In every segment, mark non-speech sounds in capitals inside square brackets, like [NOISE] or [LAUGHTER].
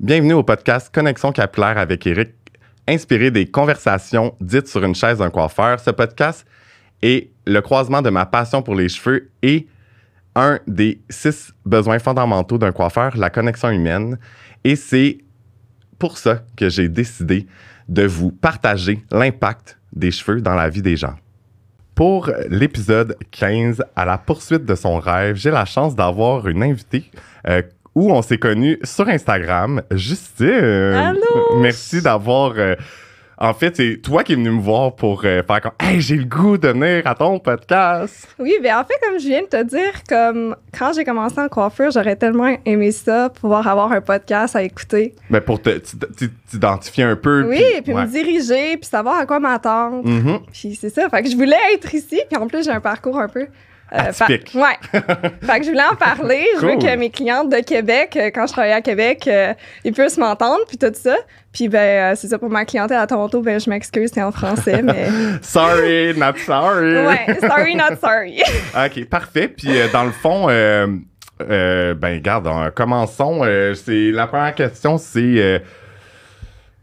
Bienvenue au podcast Connexion capillaire avec Eric, inspiré des conversations dites sur une chaise d'un coiffeur. Ce podcast est le croisement de ma passion pour les cheveux et un des six besoins fondamentaux d'un coiffeur, la connexion humaine. Et c'est pour ça que j'ai décidé de vous partager l'impact des cheveux dans la vie des gens. Pour l'épisode 15, à la poursuite de son rêve, j'ai la chance d'avoir une invitée euh, où on s'est connus sur Instagram. Justine! Allô! Merci d'avoir... euh, en fait, c'est toi qui es venu me voir pour euh, faire comme « Hey, j'ai le goût de venir à ton podcast! Oui, ben en fait, comme je viens de te dire, comme quand j'ai commencé en coiffure, j'aurais tellement aimé ça, pouvoir avoir un podcast à écouter. Ben, pour te t'identifier un peu. Oui, puis ouais. me diriger, puis savoir à quoi m'attendre. Mhm. Puis c'est ça, fait que je voulais être ici, puis en plus, j'ai un parcours un peu... euh, fa- ouais. fait que je voulais en parler. Je veux que mes clientes de Québec, euh, quand je travaillais à Québec, euh, ils puissent m'entendre, puis tout ça. Puis ben, euh, c'est ça pour ma clientèle à Toronto, ben je m'excuse, c'est en français, mais... [LAUGHS] Sorry, not sorry! [LAUGHS] ouais, sorry, not sorry. [LAUGHS] OK, parfait. Puis dans le fond, ben regarde, euh, commençons. C'est la première question, c'est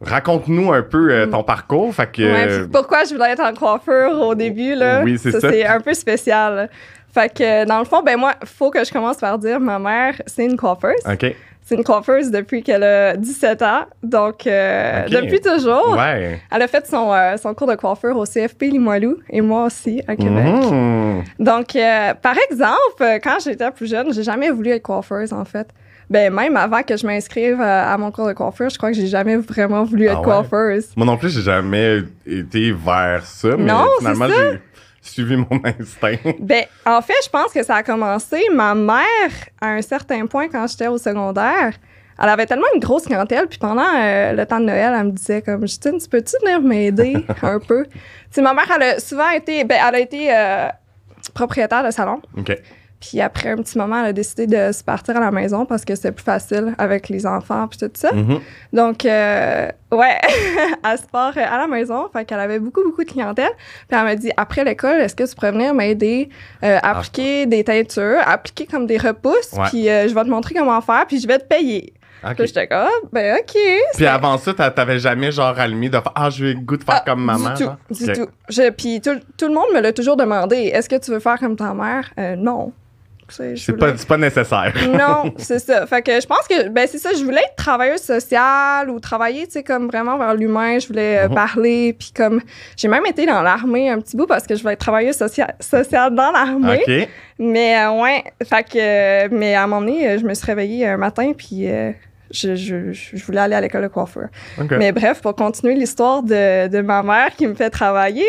raconte-nous un peu euh, ton parcours. Fait que euh, pourquoi je voulais être en coiffure au début, là? Oui, c'est ça. C'est un peu spécial. Fait que, dans le fond, ben moi, faut que je commence par dire, ma mère, c'est une coiffeuse. OK. C'est une coiffeuse depuis qu'elle a 17 ans. Donc, euh, depuis toujours. Ouais. Elle a fait son, euh, son cours de coiffure au CFP Limoilou et moi aussi à Québec. Mhm. Donc, euh, par exemple, quand j'étais plus jeune, j'ai jamais voulu être coiffeuse, en fait. Ben, même avant que je m'inscrive euh, à mon cours de coiffure, je crois que j'ai jamais vraiment voulu Ah être ouais? coiffeuse. Moi non plus, j'ai jamais été vers ça, mais Non, finalement, j'ai suivi mon [LAUGHS] instinct. Ben, en fait, je pense que ça a commencé. Ma mère, à un certain point, quand j'étais au secondaire, elle avait tellement une grosse clientèle, puis pendant euh, le temps de Noël, elle me disait comme Justine, tu peux-tu venir m'aider [LAUGHS] un peu? Tu sais, ma mère, elle a souvent été, ben, elle a été euh, propriétaire de salon. OK. Puis après un petit moment, elle a décidé de se partir à la maison parce que c'était plus facile avec les enfants puis tout ça. Mhm. Donc, euh, ouais, [LAUGHS] elle se part à la maison. Fait qu'elle avait beaucoup, beaucoup de clientèle. Puis elle m'a dit, après l'école, est-ce que tu pourrais venir m'aider euh, à appliquer des teintures, appliquer comme des repousses, Ouais. puis euh, je vais te montrer comment faire, puis je vais te payer. OK. Puis j'étais comme, ah, ben OK. Puis avant ça, t'a- t'avais jamais genre allumé de faire Ah, je vais le goût de faire Ah, comme maman. Du tout, genre? du Ok. tout. Je- Puis tout, tout le monde me l'a toujours demandé, est-ce que tu veux faire comme ta mère? Euh, non. C'est voulais- pas, pas nécessaire. non, [LAUGHS] c'est ça. Fait que je pense que, ben, c'est ça, je voulais être travailleuse sociale ou travailler, tu sais, comme vraiment vers l'humain. Je voulais euh, Mhm. parler. Puis comme, j'ai même été dans l'armée un petit bout parce que je voulais être travailleuse socia- sociale dans l'armée. OK. Mais euh, ouais, fait que, euh, mais à un moment donné, je me suis réveillée un matin puis euh, je, je, je voulais aller à l'école de coiffure. OK. Mais bref, pour continuer l'histoire de, de ma mère qui me fait travailler,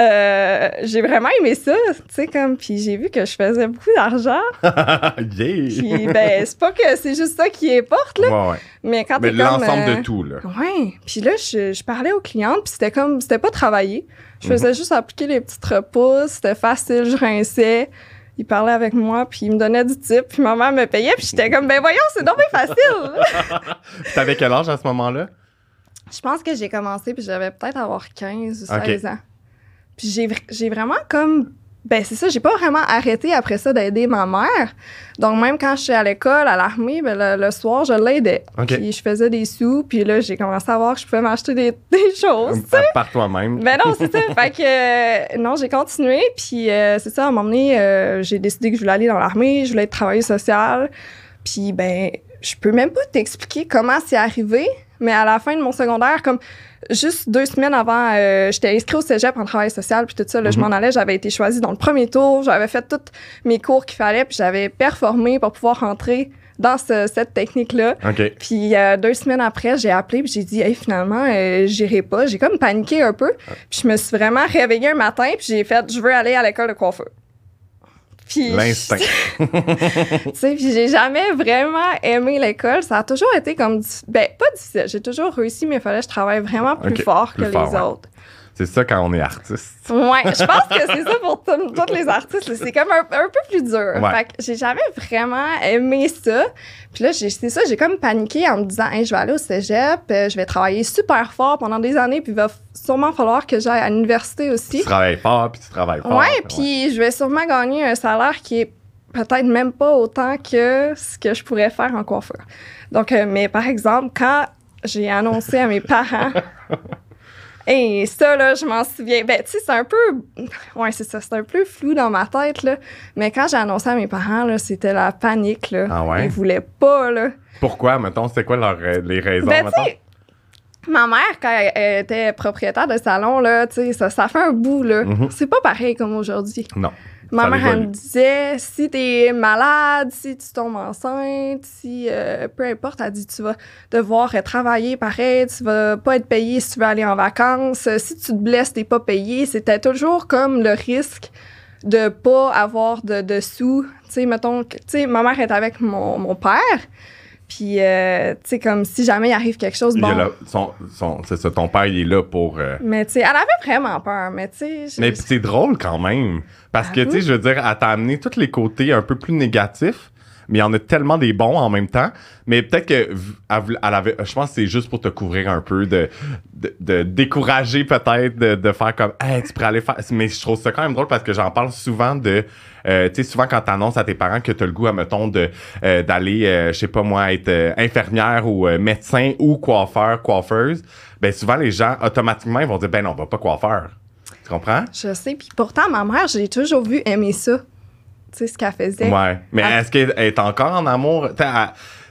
euh, j'ai vraiment aimé ça, tu sais, comme, puis j'ai vu que je faisais beaucoup d'argent. [LAUGHS] yeah! Puis, ben, c'est pas que c'est juste ça qui importe, là. Ouais, ouais. Mais quand Mais l'ensemble euh, de tout, là. Ouais. Puis là, je, je parlais aux clientes, puis c'était comme. C'était pas travailler. Je faisais Mhm. juste appliquer les petites repousses. C'était facile, je rinçais. Ils parlaient avec moi, puis ils me donnaient du type, puis ma mère me payait, puis j'étais comme, ben voyons, c'est donc bien facile! [LAUGHS] T'avais quel âge à ce moment-là? je pense que j'ai commencé, puis j'avais peut-être avoir 15 ou Ok. 16 ans. Puis j'ai, j'ai vraiment comme. Ben, c'est ça, j'ai pas vraiment arrêté après ça d'aider ma mère. Donc, même quand je suis à l'école, à l'armée, ben, le, le soir, je l'aidais. OK. Puis je faisais des sous, puis là, j'ai commencé à voir que je pouvais m'acheter des, [LAUGHS] des choses. Par, par toi-même. Ben non, c'est ça. [LAUGHS] fait que, euh, non, j'ai continué, puis euh, c'est ça, à un moment donné, euh, j'ai décidé que je voulais aller dans l'armée, je voulais être travailleuse sociale. Puis, ben, je peux même pas t'expliquer comment c'est arrivé, mais à la fin de mon secondaire, comme juste deux semaines avant, euh, j'étais inscrite au cégep en travail social, puis tout ça, là, je Mhm. m'en allais, j'avais été choisie dans le premier tour, j'avais fait tous mes cours qu'il fallait, puis j'avais performé pour pouvoir rentrer dans ce- cette technique-là. OK. Puis euh, deux semaines après, j'ai appelé puis j'ai dit hey, finalement euh, j'irai pas. J'ai comme paniqué un peu. Puis je me suis vraiment réveillée un matin puis j'ai fait je veux aller à l'école de coiffeur. L'instinct. [LAUGHS] tu sais, puis j'ai jamais vraiment aimé l'école. Ça a toujours été comme ben pas difficile. J'ai toujours réussi mais il fallait que je travaille vraiment plus fort plus que fort, les ouais. autres. C'est ça quand on est artiste. Ouais, je pense que c'est ça pour [LAUGHS] tous les artistes. C'est comme un, un peu plus dur. Ouais. Fait que j'ai jamais vraiment aimé ça. Puis là, c'est ça, j'ai comme paniqué en me disant, hey, je vais aller au cégep, euh, je vais travailler super fort pendant des années, puis il va sûrement falloir que j'aille à l'université Tu aussi. travailles fort, puis tu travailles fort. Ouais, puis je vais sûrement gagner un salaire qui est peut-être même pas autant que ce que je pourrais faire en coiffeur. Donc, euh, mais par exemple, quand j'ai annoncé à mes parents, [LAUGHS] et ça, là, je m'en souviens. Ben, tu sais, c'est un peu. Ouais, c'est ça. C'est un peu flou dans ma tête, là. Mais quand j'ai annoncé à mes parents, là, c'était la panique, là. Ah ouais? Ils voulaient pas, là. Pourquoi, mettons, c'était quoi leur, euh, les raisons, Ben, mettons? tu sais, ma mère, quand elle, était propriétaire de salon, là, tu sais, ça, ça fait un bout, là. Mhm. C'est pas pareil comme aujourd'hui. Non. Ma mère, elle me disait, si t'es malade, si tu tombes enceinte, si euh, peu importe, elle dit, tu vas devoir travailler pareil, tu vas pas être payé si tu veux aller en vacances, si tu te blesses, t'es pas payé. C'était toujours comme le risque de pas avoir de, de sous. Tu sais, mettons, tu sais, ma mère est avec mon, mon père, puis, euh, tu sais, comme si jamais il arrive quelque chose, bon. là- son, son- c'est ça, ton père, il est là pour. euh, Mais tu sais, elle avait vraiment peur, mais tu sais... Mais pis c'est drôle quand même. Parce que, Ah tu sais, je veux dire, elle t'a amené tous les côtés un peu plus négatifs, mais il y en a tellement des bons en même temps. Mais peut-être que. Je pense que c'est juste pour te couvrir un peu, de, de, décourager peut-être, de, faire comme, hey, tu pourrais aller faire. Mais je trouve ça quand même drôle parce que j'en parle souvent de. euh, tu sais, souvent quand t'annonces à tes parents que t'as le goût, mettons, de, euh, d'aller, euh, je sais pas moi, être infirmière ou médecin ou coiffeur, coiffeuse, ben souvent les gens, automatiquement, ils vont dire, ben non, on va pas coiffeur. Tu comprends? Je sais, puis pourtant, ma mère, j'ai toujours vu aimer ça. Tu sais, ce qu'elle faisait. Ouais. Mais est-ce qu'elle est encore en amour?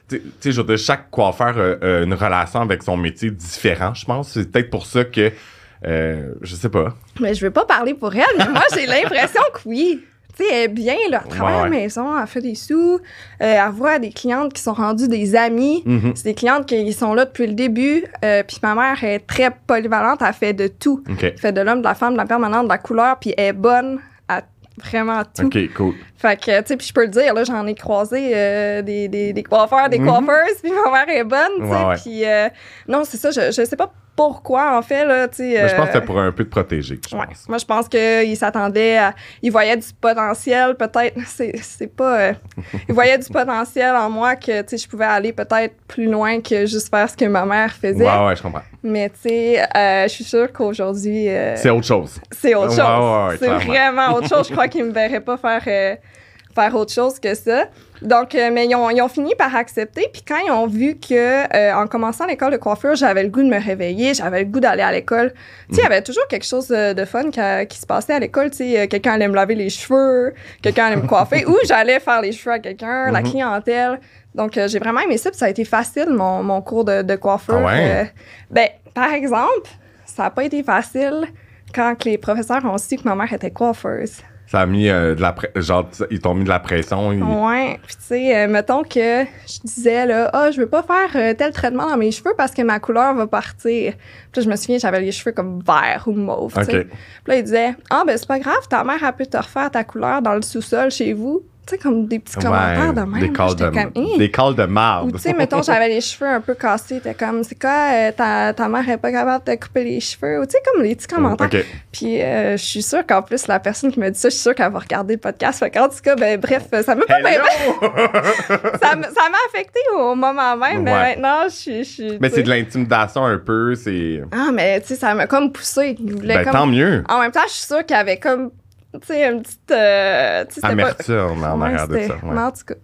Tu sais, je veux dire, chaque coiffeur a, une relation avec son métier différent, je pense. C'est peut-être pour ça que. euh, je sais pas. Mais je veux pas parler pour elle, mais moi, j'ai l'impression que oui. Tu sais, elle est bien, là. Elle travaille à la ouais. maison, elle fait des sous. euh, elle voit des clientes qui sont rendues des amies. Mhm. C'est des clientes qui sont là depuis le début. euh, puis ma mère est très polyvalente. Elle fait de tout. OK. Elle fait de l'homme, de la femme, de la permanente, de la couleur. Puis elle est bonne vraiment tout. OK, cool. Fait que, tu sais, puis je peux le dire, là, j'en ai croisé euh, des, des, des coiffeurs, des Mhm. coiffeuses, [LAUGHS] puis ma mère est bonne, tu sais. Ouais, ouais. Puis, euh, non, c'est ça, je, je sais pas pourquoi, en fait, là. Mais je pense que euh, c'était pour un peu te protéger, je Ouais. pense. Moi, je pense qu'il s'attendait à. Il voyait du potentiel, peut-être. [LAUGHS] C'est, pas. euh, [LAUGHS] il voyait du potentiel en moi que, tu sais, je pouvais aller peut-être plus loin que juste faire ce que ma mère faisait. Ouais, ouais, je comprends. Mais, tu sais, euh, je suis sûre qu'aujourd'hui. euh, C'est autre chose. c'est autre chose. ouais, ouais, c'est vraiment autre chose. Je crois [LAUGHS] qu'ils me verraient pas faire, faire autre chose que ça. Donc, euh, mais ils ont, ils ont fini par accepter. Puis quand ils ont vu que, euh, en commençant l'école de coiffure, j'avais le goût de me réveiller, j'avais le goût d'aller à l'école. Tu sais, il y avait toujours quelque chose euh, de fun qui, qui se passait à l'école. Tu sais, quelqu'un allait me laver les cheveux, quelqu'un allait me coiffer, [LAUGHS] ou j'allais faire les cheveux à quelqu'un, la Mhm. clientèle. Donc, euh, j'ai vraiment aimé ça. Puis ça a été facile, mon, mon cours de, de coiffure. Ah ouais? Ben, par exemple, ça n'a pas été facile quand les professeurs ont su que ma mère était coiffeuse. Ça a mis euh, de la genre ils t'ont mis de la pression. ils- Ouais, puis tu sais, euh, mettons que je disais là, ah, je veux pas faire euh, tel traitement dans mes cheveux parce que ma couleur va partir. Puis là, je me souviens, j'avais les cheveux comme vert ou mauve, tu sais. OK. Puis là, il disait, ah, ben c'est pas grave, ta mère, elle peut te refaire ta couleur dans le sous-sol chez vous. Tu sais, comme des petits commentaires de même. des calls de, comme, Hein? des calls de marde. Ou tu sais, mettons, j'avais les cheveux un peu cassés, t'es comme, c'est quoi, euh, ta, ta mère est pas capable de te couper les cheveux? Ou tu sais, comme les petits commentaires. OK. Puis euh, je suis sûre qu'en plus, la personne qui me dit ça, je suis sûre qu'elle va regarder le podcast. Fait qu'en tout cas, ben, bref, ça m'a pas [LAUGHS] ça m'a affecté au moment même, mais maintenant, je suis. mais c'est de l'intimidation un peu, c'est. Ah, mais tu sais, ça m'a comme poussé. Ben, comme... tant mieux. En même temps, je suis sûre qu'il y avait comme, tu sais, une petite. euh, pas- Amertume en arrière de ça. ouais. mais en tout cas,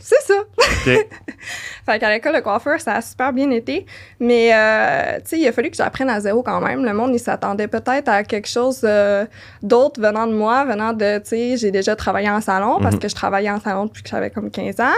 c'est ça. OK. [LAUGHS] Fait qu'à l'école de coiffeur, ça a super bien été. Mais, euh, tu sais, il a fallu que j'apprenne à zéro quand même. Le monde, il s'attendait peut-être à quelque chose euh, d'autre venant de moi, venant de, tu sais, j'ai déjà travaillé en salon parce Mhm. que je travaillais en salon depuis que j'avais comme 15 ans.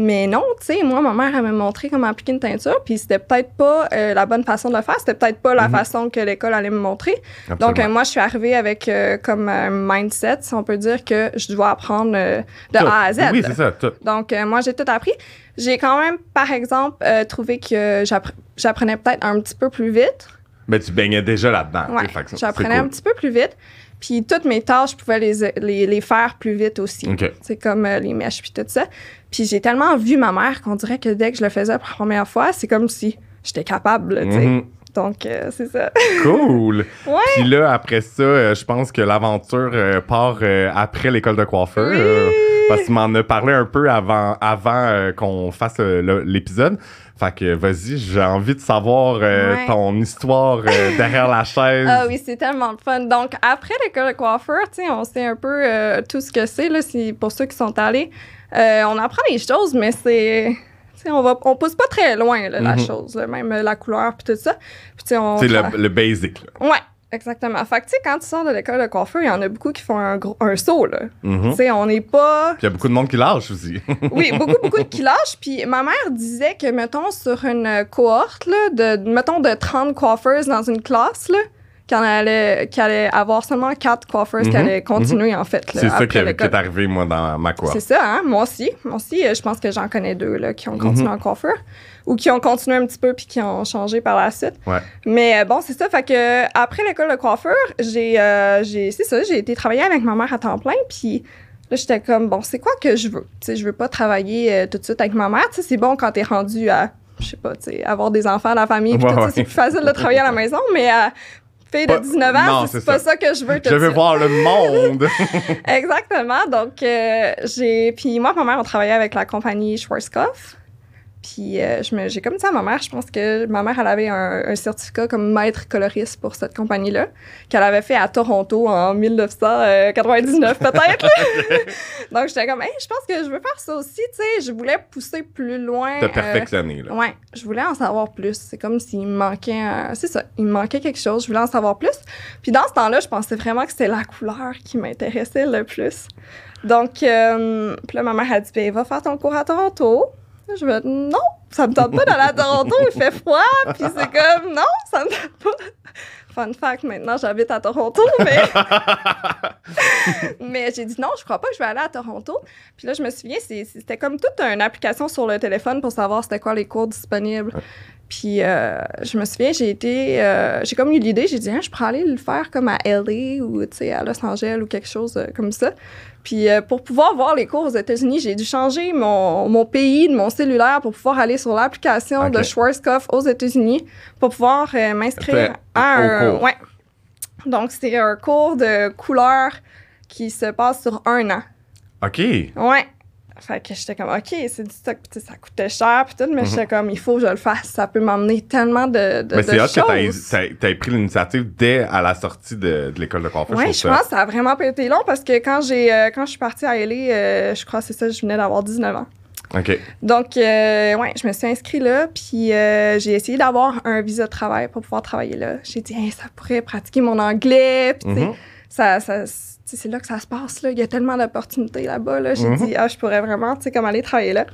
Mais non, tu sais, moi, ma mère, elle m'a montré comment appliquer une teinture, puis c'était peut-être pas euh, la bonne façon de le faire, c'était peut-être pas la Mhm. façon que l'école allait me montrer. Donc, euh, moi, je suis arrivée avec euh, comme un mindset, si on peut dire, que je dois apprendre de Tout. A à Z. Oui, c'est ça, tout. Donc, moi, j'ai tout appris. J'ai quand même, par exemple, trouvé que j'appre- j'apprenais peut-être un petit peu plus vite. Mais tu baignais déjà là-dedans. Ouais, j'apprenais c'est un cool. petit peu plus vite. Puis toutes mes tâches, je pouvais les, les, les faire plus vite aussi. C'est comme euh, les mèches puis tout ça. Puis j'ai tellement vu ma mère qu'on dirait que dès que je le faisais pour la première fois, c'est comme si j'étais capable, là, tu sais. Mhm. Donc, euh, c'est ça. Cool. [LAUGHS] Ouais. Puis là, après ça, euh, je pense que l'aventure part après l'école de coiffeur. Oui. Parce que tu m'en as parlé un peu avant, avant qu'on fasse l'épisode. Fait que vas-y, j'ai envie de savoir euh, Ouais. ton histoire euh, [LAUGHS] derrière la chaise. Ah oui, c'est tellement le fun. Donc, après l'école de coiffeur, tu sais, on sait un peu euh, tout ce que c'est, là, c'est pour ceux qui sont allés. On apprend les choses, mais c'est... tu sais, on va on pousse pas très loin, là, la Mhm. chose, là, même la couleur puis tout ça. Puis, on... C'est le, le basic. Là. Ouais, exactement. Fait que, tu sais, quand tu sors de l'école de coiffeur, il y en a beaucoup qui font un, gros, un saut, là. Mhm. Tu sais, on n'est pas... Puis il y a beaucoup de monde qui lâche aussi. [LAUGHS] Oui, beaucoup, beaucoup de qui lâchent. Puis ma mère disait que, mettons, sur une cohorte, là, de, mettons, de 30 coiffeuses dans une classe, là, qu'il allait, qu'il allait avoir seulement 4 coiffeuses qui Mhm, allaient continuer, en fait. C'est ça qui, est arrivé, moi, dans ma cour. C'est ça, hein? Moi aussi. Moi aussi, euh, je pense que j'en connais deux là, qui ont continué Mhm. en coiffeur ou qui ont continué un petit peu puis qui ont changé par la suite. Ouais. Mais euh, bon, c'est ça. Fait que euh, après l'école de coiffeur, j'ai, euh, j'ai, c'est ça, j'ai été travailler avec ma mère à temps plein. Puis là, j'étais comme, bon, c'est quoi que je veux? Tu sais, je veux pas travailler euh, tout de suite avec ma mère. Tu sais, c'est bon quand t'es rendu à, je sais pas, tu sais, avoir des enfants à la famille. Tout ouais. c'est plus facile de travailler à la maison. Mais euh, fille de 19 ans, c'est pas ça. ça. que je veux tout Je veux voir le monde. [LAUGHS] [LAUGHS] Exactement. Donc, euh, j'ai. Puis moi, ma mère, on travaillait avec la compagnie Schwarzkopf. Puis euh, j'ai comme dit à ma mère, je pense que ma mère, elle avait un, un certificat comme maître coloriste pour cette compagnie-là, qu'elle avait fait à Toronto en 1999 peut-être. [LAUGHS] Donc j'étais comme, hey, je pense que je veux faire ça aussi, tu sais. Je voulais pousser plus loin. De euh, perfectionner, là. Ouais, je voulais en savoir plus. C'est comme s'il me manquait, un- c'est ça, il me manquait quelque chose. Je voulais en savoir plus. Puis dans ce temps-là, je pensais vraiment que c'était la couleur qui m'intéressait le plus. Donc, euh, puis là, ma mère a dit, ben, va faire ton cours à Toronto. Je me dis, non, ça me tente pas d'aller à Toronto, il fait froid. Puis c'est comme, non, ça me tente pas. Fun fact, maintenant, j'habite à Toronto, mais... [LAUGHS] mais j'ai dit non, je crois pas que je vais aller à Toronto. Puis là, je me souviens, c'était comme toute une application sur le téléphone pour savoir c'était quoi les cours disponibles. Puis euh, je me souviens, j'ai été, euh, j'ai comme eu l'idée, j'ai dit, Hein, je pourrais aller le faire comme à LA ou à Los Angeles ou quelque chose euh, comme ça. Puis euh, pour pouvoir voir les cours aux États-Unis, j'ai dû changer mon, mon pays de mon cellulaire pour pouvoir aller sur l'application de Schwarzkopf aux États-Unis pour pouvoir euh, m'inscrire à un. cours. Ouais. Donc, c'est un cours de couleur qui se passe sur un an. OK. Ouais. Fait que j'étais comme, OK, c'est du stock, puis ça coûtait cher, puis tout, mais j'étais comme, il faut que je le fasse. Ça peut m'emmener tellement de, de, Mais de c'est que choses. t'aies- t'aies t'aies pris l'initiative dès à la sortie de, de l'école de. Ouais, trouve je pense que ça a vraiment pas été long parce que quand j'ai euh, quand je suis partie à LA, euh, je crois que c'est ça, je venais d'avoir 19 ans. OK. Donc, euh, ouais, je me suis inscrite là, puis euh, j'ai essayé d'avoir un visa de travail pour pouvoir travailler là. J'ai dit, Hey, ça pourrait pratiquer mon anglais, puis Mhm. ça, ça, c'est là que ça se passe, là. Il y a tellement d'opportunités là-bas, là. J'ai Mhm. dit, ah, je pourrais vraiment, tu sais, comme aller travailler là.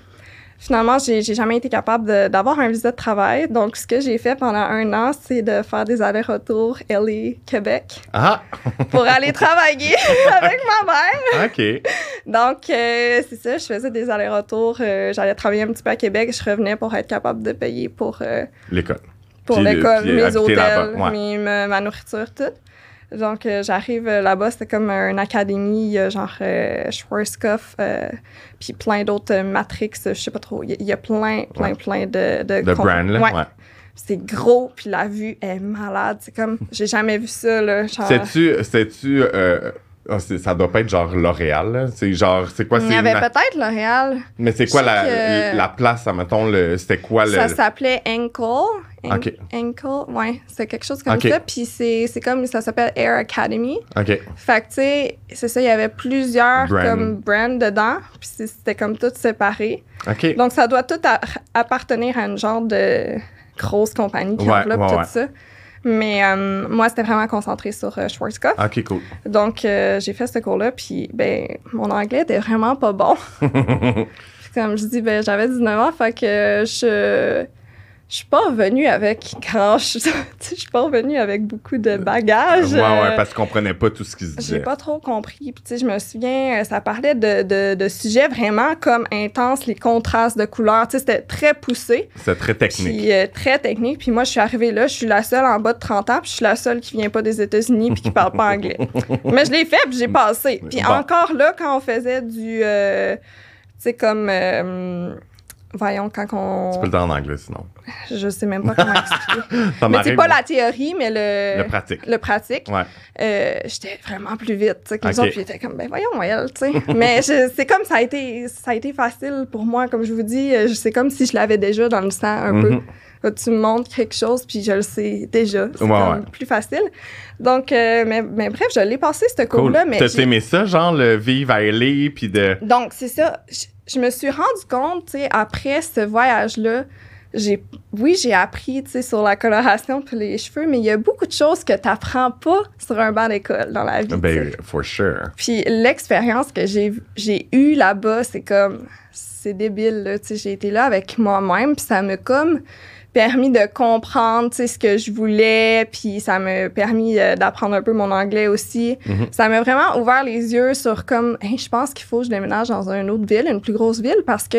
Finalement, j'ai jamais été capable d'avoir un visa de travail. Donc, ce que j'ai fait pendant un an, c'est de faire des allers-retours LA-Québec Ah, pour aller [LAUGHS] travailler [LAUGHS] avec ma mère. OK. Donc, euh, c'est ça, je faisais des allers-retours. euh, J'allais travailler un petit peu à Québec. Je revenais pour être capable de payer pour, euh, L'école. pour l'école, mes hôtels, ouais. mes- ma nourriture, tout. Donc, j'arrive euh, là-bas, c'était comme une académie, il y a genre euh, Schwarzkopf, euh, puis plein d'autres Matrix, je sais pas trop. Il y a- il y, a plein, plein, Ouais. plein de... De, De brand, là. Ouais. Ouais. C'est gros, puis la vue est malade. C'est comme, j'ai jamais vu ça, là. Genre, Sais-tu, sais-tu, euh, ah, ça doit pas être genre L'Oréal? C'est genre, c'est quoi, il y avait une- peut-être L'Oréal. Mais c'est quoi la, que- la place, mettons, le, c'était quoi le... Ça s'appelait Ankle. An-. Ankle, ouais, c'est quelque chose comme ça. Puis c'est comme, ça s'appelle Air Academy. OK. Fait que, tu sais, c'est ça, il y avait plusieurs Brand. comme brands dedans. Puis c'était comme tout séparé. OK. Donc ça doit tout appartenir à une genre de grosse compagnie qui Ouais, enveloppe ouais, tout ouais. ça. Mais euh, moi, c'était vraiment concentré sur euh, Schwarzkopf. OK, cool. Donc, euh, j'ai fait ce cours-là, puis ben, mon anglais était vraiment pas bon. [LAUGHS] Comme je dis, ben, j'avais 19 ans, fait que je. Je suis pas revenue avec grand [LAUGHS] Je suis pas revenue avec beaucoup de bagages. ouais, ouais, Euh, parce qu'on comprenait pas tout ce qui se j'ai disait. pas trop compris. Puis, tu sais, je me souviens, euh, ça parlait de, de, de sujets vraiment comme intenses, les contrastes de couleurs. Tu sais, c'était très poussé. C'était très technique. Puis euh, très technique. Puis moi, je suis arrivée là, je suis la seule en bas de 30 ans, puis je suis la seule qui vient pas des États-Unis puis qui parle pas anglais. [LAUGHS] Mais je l'ai fait, puis j'ai passé. Puis Bon. encore là, quand on faisait du... euh, tu sais, comme... euh, voyons, quand on. Tu peux le dire en anglais sinon. Je sais même pas comment expliquer. [LAUGHS] Mais c'est pas la théorie, mais le. Le pratique. le pratique. Ouais. Euh, j'étais vraiment plus vite, tu sais, que les Ok. autres, puis j'étais comme, ben voyons, elle, tu sais. [LAUGHS] Mais c'est comme ça a, été, ça a été facile pour moi, comme je vous dis, euh, c'est comme si je l'avais déjà dans le sang un peu. Mhm. Là, tu me montres quelque chose, puis je le sais déjà. C'est Ouais, ouais. plus facile. Donc, euh, mais, mais bref, je l'ai passé, ce Cool. cours-là. mais T'as aimé ça, genre le vivre à LA, puis de. Donc, c'est ça. Je, me suis rendu compte, tu sais, après ce voyage-là, j'ai, oui, j'ai appris, tu sais, sur la coloration puis les cheveux, mais il y a beaucoup de choses que tu n'apprends pas sur un banc d'école dans la vie. Ben, for sure. Puis l'expérience que j'ai, j'ai eue là-bas, c'est comme, c'est débile, là, tu sais, j'ai été là avec moi-même, puis ça m'a comme permis de comprendre, ce que je voulais, puis ça m'a permis euh, d'apprendre un peu mon anglais aussi. Mhm. Ça m'a vraiment ouvert les yeux sur comme, Hey, je pense qu'il faut que je déménage dans une autre ville, une plus grosse ville, parce que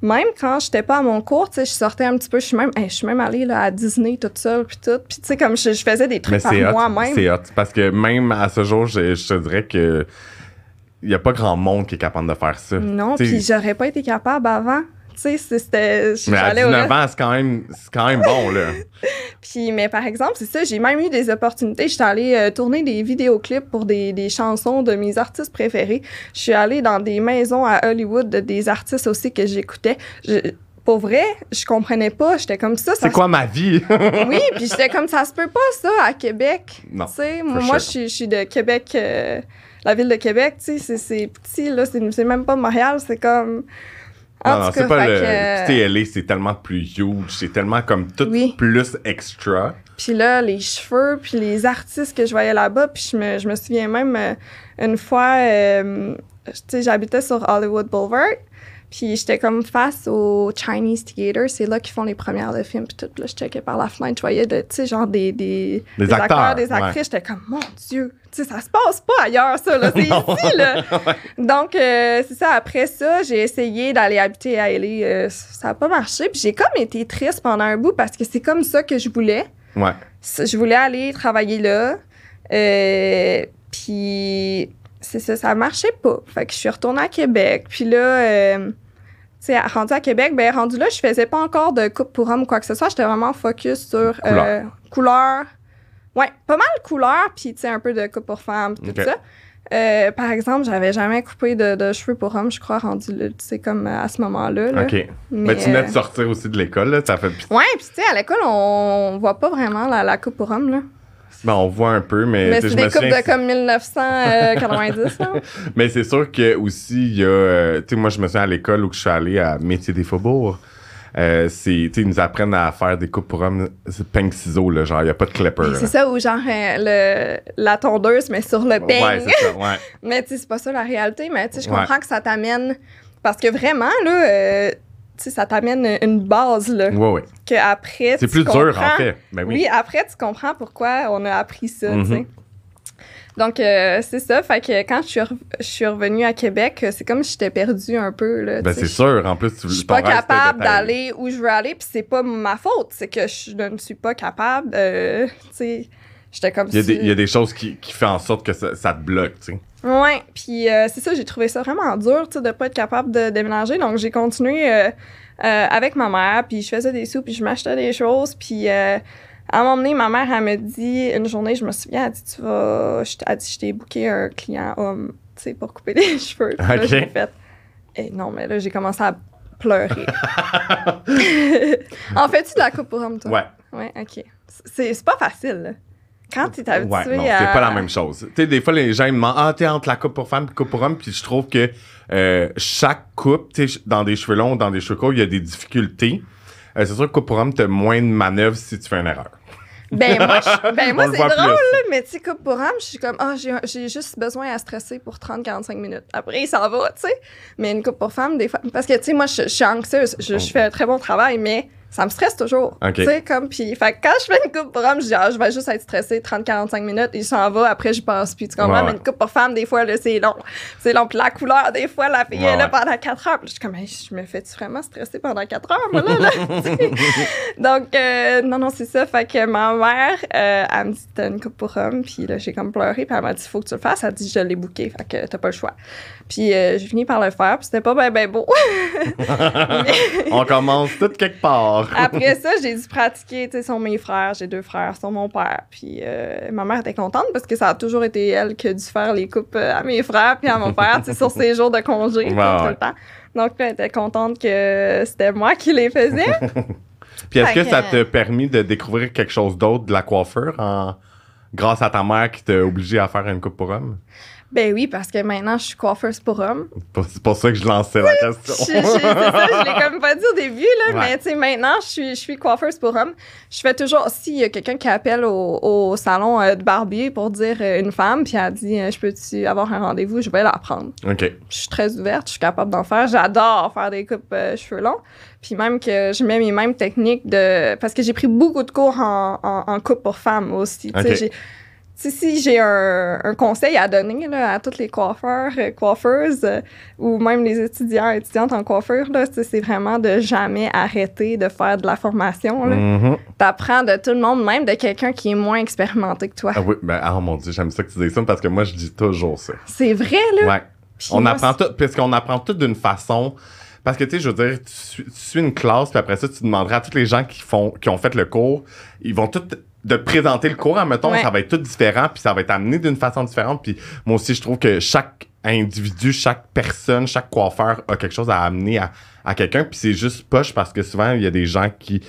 même quand j'étais pas à mon cours, je sortais un petit peu, je suis même, hey, je suis même allée là, à Disney toute seule, puis tout, puis tu sais, comme je, je faisais des trucs par c'est hot. moi-même. C'est hot. Parce que même à ce jour, je, je te dirais que. Il n'y a pas grand monde qui est capable de faire ça. Non, puis j'aurais pas été capable avant. Tu sais, c'était. Mais à j'allais au 19 ans, c'est quand même, quand même bon, là. [LAUGHS] Puis, mais par exemple, c'est ça, j'ai même eu des opportunités. J'étais allée euh, tourner des vidéoclips pour des, des chansons de mes artistes préférés. Je suis allée dans des maisons à Hollywood de des artistes aussi que j'écoutais. Je- Pour vrai, je comprenais pas. J'étais comme ça. ça C'est quoi ma vie? [LAUGHS] Oui, puis j'étais comme ça se peut pas ça à Québec. Non, Tu sais, moi, sure. je suis- je suis de Québec, euh, la ville de Québec. Tu sais, c'est- petit là, c'est même pas Montréal. C'est comme. Non, non, c'est pas le. que, euh, Tu sais, LA, c'est tellement plus huge. C'est tellement comme tout Oui. plus extra. Puis là, les cheveux, puis les artistes que je voyais là-bas, puis je me, je me souviens même euh, une fois, euh, tu sais, j'habitais sur Hollywood Boulevard, puis j'étais comme face au Chinese Theater, c'est là qu'ils font les premières de films, puis tout. Là, je checkais par la fenêtre, je voyais, de, tu sais, genre des, des, Des acteurs, des ouais. actrices, j'étais comme, mon Dieu, tu sais, ça se passe pas ailleurs, ça, là, c'est [LAUGHS] ici, là. [LAUGHS] Donc, euh, c'est ça. Après ça, j'ai essayé d'aller habiter à LA. euh, ça n'a pas marché. Puis j'ai comme été triste pendant un bout parce que c'est comme ça que je voulais. Ouais. Je voulais aller travailler là. Euh, puis c'est ça, ça marchait pas. Fait que je suis retournée à Québec. Puis là, euh, tu sais, rendu à Québec, ben rendu là, je faisais pas encore de coupe pour homme ou quoi que ce soit. J'étais vraiment focus sur Couleur. euh, couleur. Ouais, pas mal couleur, puis tu sais, un peu de coupe pour femme, tout ça. Euh, par exemple, j'avais jamais coupé de, de cheveux pour homme, je crois, rendu là, tu sais, comme à ce moment-là. là. OK. Mais, Mais, tu venais de sortir aussi de l'école, là. Ça fait. Ouais, puis tu sais, à l'école, on voit pas vraiment la, la coupe pour homme, là. [LAUGHS] Ben, on voit un peu, mais. Mais c'est des coupes de comme 1990, là. [LAUGHS] Mais c'est sûr que aussi il y a euh, tu sais moi je me souviens à l'école où je suis allé à métier des faubourgs euh, c'est ils nous apprennent à faire des coupes pour hommes c'est peigne ciseaux là genre il y a pas de clipper. C'est ça, ou genre euh, le, la tondeuse, mais sur le peigne. ouais c'est ça [LAUGHS] ouais mais tu sais, c'est pas ça la réalité, mais tu sais, je Ouais. comprends que ça t'amène. Parce que vraiment, là, euh, ça t'amène une base, là. ouais ouais Que après, c'est plus dur en fait ben oui, Oui. après, tu comprends pourquoi on a appris ça. Mhm. Donc, euh, c'est ça. Fait que quand je suis, je suis revenue à Québec, euh, c'est comme si j'étais perdue un peu, là. ben c'est sûr en plus tu Je suis pas capable d'aller où je veux aller, puis c'est pas ma faute, c'est que je ne suis pas capable. euh, tu sais, j'étais comme il y, a des, il y a des choses qui, qui font en sorte que ça, ça te bloque tu sais Ouais, puis euh, c'est ça, j'ai trouvé ça vraiment dur, tu sais, de pas être capable de déménager. Donc, j'ai continué euh, euh, avec ma mère, puis je faisais des sous, puis je m'achetais des choses. Puis, à un moment donné, ma mère, elle me dit, une journée, je me souviens, elle dit, tu vas... Elle dit, je t'ai booké un client homme, tu sais, pour couper [LAUGHS] des cheveux. Puis là, Ok. j'ai fait... Et non, mais là, j'ai commencé à pleurer. [LAUGHS] [LAUGHS] en fait, tu de la coupe pour homme, toi? ouais Ouais, OK. C'est c'est pas facile, Quand t'es habitué Ouais, non, à... c'est pas la même chose. Tu sais, des fois, les gens ils me demandent Ah, t'es entre la coupe pour femme et la coupe pour homme. Puis je trouve que euh, chaque coupe, tu sais, dans des cheveux longs, dans des cheveux courts, il y a des difficultés. Euh, c'est sûr que coupe pour homme, t'as moins de manœuvres si tu fais une erreur. Ben moi, je- [LAUGHS] ben, moi c'est drôle, là, mais tu sais, coupe pour âme, je suis comme, ah, j'ai, j'ai juste besoin à stresser pour 30-45 minutes. Après, ça va, tu sais. Mais une coupe pour femme, des fois. Parce que, tu sais, moi, je, je suis anxieuse, je, je fais un très bon travail, mais ça me stresse toujours. OK. Tu sais, comme, puis, fait que quand je fais une coupe pour homme, je dis, ah, je vais juste être stressée 30-45 minutes, il s'en va, après, je passe. Puis, tu comprends, Ouais, mais une coupe pour femme, des fois, là, c'est long. C'est long. Puis, la couleur, des fois, la fille Ouais, est là pendant 4 heures. Puis, je suis comme, Hey, je me fais-tu vraiment stresser pendant 4 heures, moi, là? là? [LAUGHS] [LAUGHS] Donc, euh, non, non, c'est ça. Fait que ma mère, euh, elle me dit, t'as une coupe pour homme. Puis, là, j'ai comme pleuré. Puis, elle m'a dit, faut que tu le fasses. Elle dit, je l'ai booké. Fait que t'as pas le choix. Puis, euh, j'ai fini par le faire. Puis, c'était pas ben, ben beau. [LAUGHS] On commence tout quelque part. [LAUGHS] Après [LAUGHS] ça, j'ai dû pratiquer, tu sais, sont mes frères, j'ai deux frères, sont mon père. Puis euh, ma mère était contente parce que ça a toujours été elle qui a dû faire les coupes euh, à mes frères puis à mon père, tu sais, sur ses jours de congé, [LAUGHS] tout le temps. Donc elle était contente que c'était moi qui les faisais. Puis est-ce que- ça t'a permis de découvrir quelque chose d'autre de la coiffure en... grâce à ta mère qui t'a obligé à faire une coupe pour homme? Ben oui, parce que maintenant, je suis coiffeuse pour hommes. C'est pour ça que je lançais la [LAUGHS] question. c'est ça, je l'ai comme pas dit au début, là, Ouais. mais tu sais, maintenant, je suis, je suis coiffeuse pour hommes. Je fais toujours, s'il y a quelqu'un qui appelle au, au salon euh, de barbier pour dire euh, une femme, puis elle dit, euh, je peux-tu avoir un rendez-vous, je vais la prendre. OK. Je suis très ouverte, je suis capable d'en faire. J'adore faire des coupes euh, cheveux longs. Puis même que je mets mes mêmes techniques de... Parce que j'ai pris beaucoup de cours en, en, en coupe pour femmes aussi. Tu sais, si j'ai un, un conseil à donner là, à tous les coiffeurs, euh, coiffeuses, euh, ou même les étudiants, étudiantes en coiffure, c'est vraiment de jamais arrêter de faire de la formation. là. Mhm. T'apprends de tout le monde, même de quelqu'un qui est moins expérimenté que toi. Ah oui, ben, ah mon Dieu, j'aime ça que tu dises ça parce que moi, je dis toujours ça. C'est vrai, là? Ouais. On moi, apprend tout, puisqu'on apprend tout d'une façon. Parce que, tu sais, je veux dire, tu, suis- tu suis une classe, puis après ça, tu demanderas à tous les gens qui, font, qui ont fait le cours, ils vont tous de te présenter le cours, admettons, Ouais. ça va être tout différent, puis ça va être amené d'une façon différente. Puis moi aussi, je trouve que chaque individu, chaque personne, chaque coiffeur a quelque chose à amener à, à quelqu'un, puis c'est juste poche parce que souvent, il y a des gens qui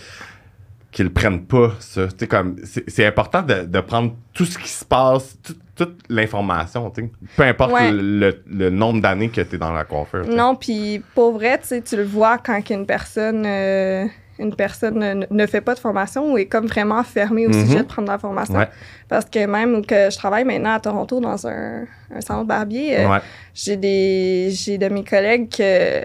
qui le prennent pas, ça. Comme, c'est important de, de prendre tout ce qui se passe, tout- toute l'information, tu sais. Peu importe Ouais. le, le- le nombre d'années que tu es dans la coiffure. Non, puis pour vrai, tu le vois quand une personne, euh, une personne ne, ne fait pas de formation ou est comme vraiment fermée au Mhm. sujet de prendre la formation. Ouais. Parce que même que je travaille maintenant à Toronto dans un, un salon de barbier, euh, Ouais. j'ai des j'ai de mes collègues que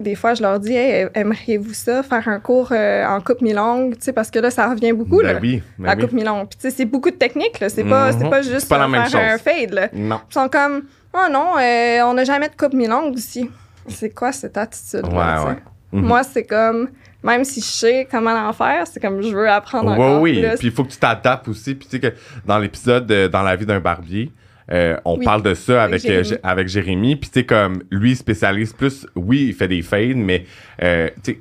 des fois je leur dis hey, aimeriez-vous ça faire un cours euh, en coupe mi-longue, parce que là ça revient beaucoup Ben là. oui, ben la oui. coupe mi-longue. Puis c'est beaucoup de techniques là, c'est pas Mhm. pas juste pas la euh, même faire un fade là. Non. Ils sont comme, oh non, euh, on n'a jamais de coupe mi-longue ici. C'est quoi cette attitude-là? Ouais. Mhm. Moi, c'est comme, même si je sais comment en faire, c'est comme je veux apprendre encore oui, plus. puis il faut que tu t'adaptes aussi. Puis tu sais que dans l'épisode de Dans la vie d'un barbier, euh, on Oui, parle de ça avec, avec euh, Jérémy. Avec Jérémy. Puis tu sais, comme lui, il spécialise plus, oui, il fait des fades, mais euh, tu sais,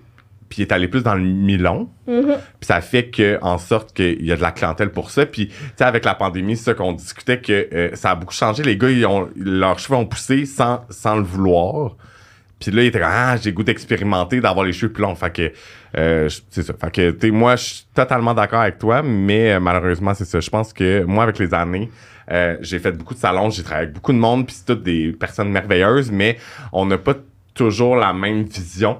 puis il est allé plus dans le mi-long. Mhm. Puis ça fait que en sorte qu'il y a de la clientèle pour ça. Puis, tu sais, avec la pandémie, c'est ça qu'on discutait que euh, ça a beaucoup changé. Les gars, ils ont, leurs cheveux ont poussé sans, sans le vouloir. Puis là, étaient comme, ah, j'ai goût d'expérimenter, d'avoir les cheveux plus longs. Fait que, euh, c'est ça. Fait que, tu moi, je suis totalement d'accord avec toi, mais euh, malheureusement, c'est ça. Je pense que moi, avec les années, euh, j'ai fait beaucoup de salons, j'ai travaillé avec beaucoup de monde, puis c'est toutes des personnes merveilleuses, mais on n'a pas toujours la même vision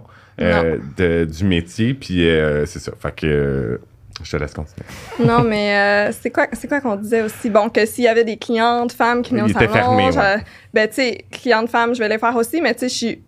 de- du métier, puis euh, c'est ça. Fait que, je te laisse continuer. [LAUGHS] non, mais euh, c'est quoi, c'est quoi qu'on disait aussi? Bon, que s'il y avait des clientes femmes qui venaient au Il était salon, fermé, je- ouais. ben, tu sais, clientes femmes, je vais les faire aussi, mais tu sais, je suis.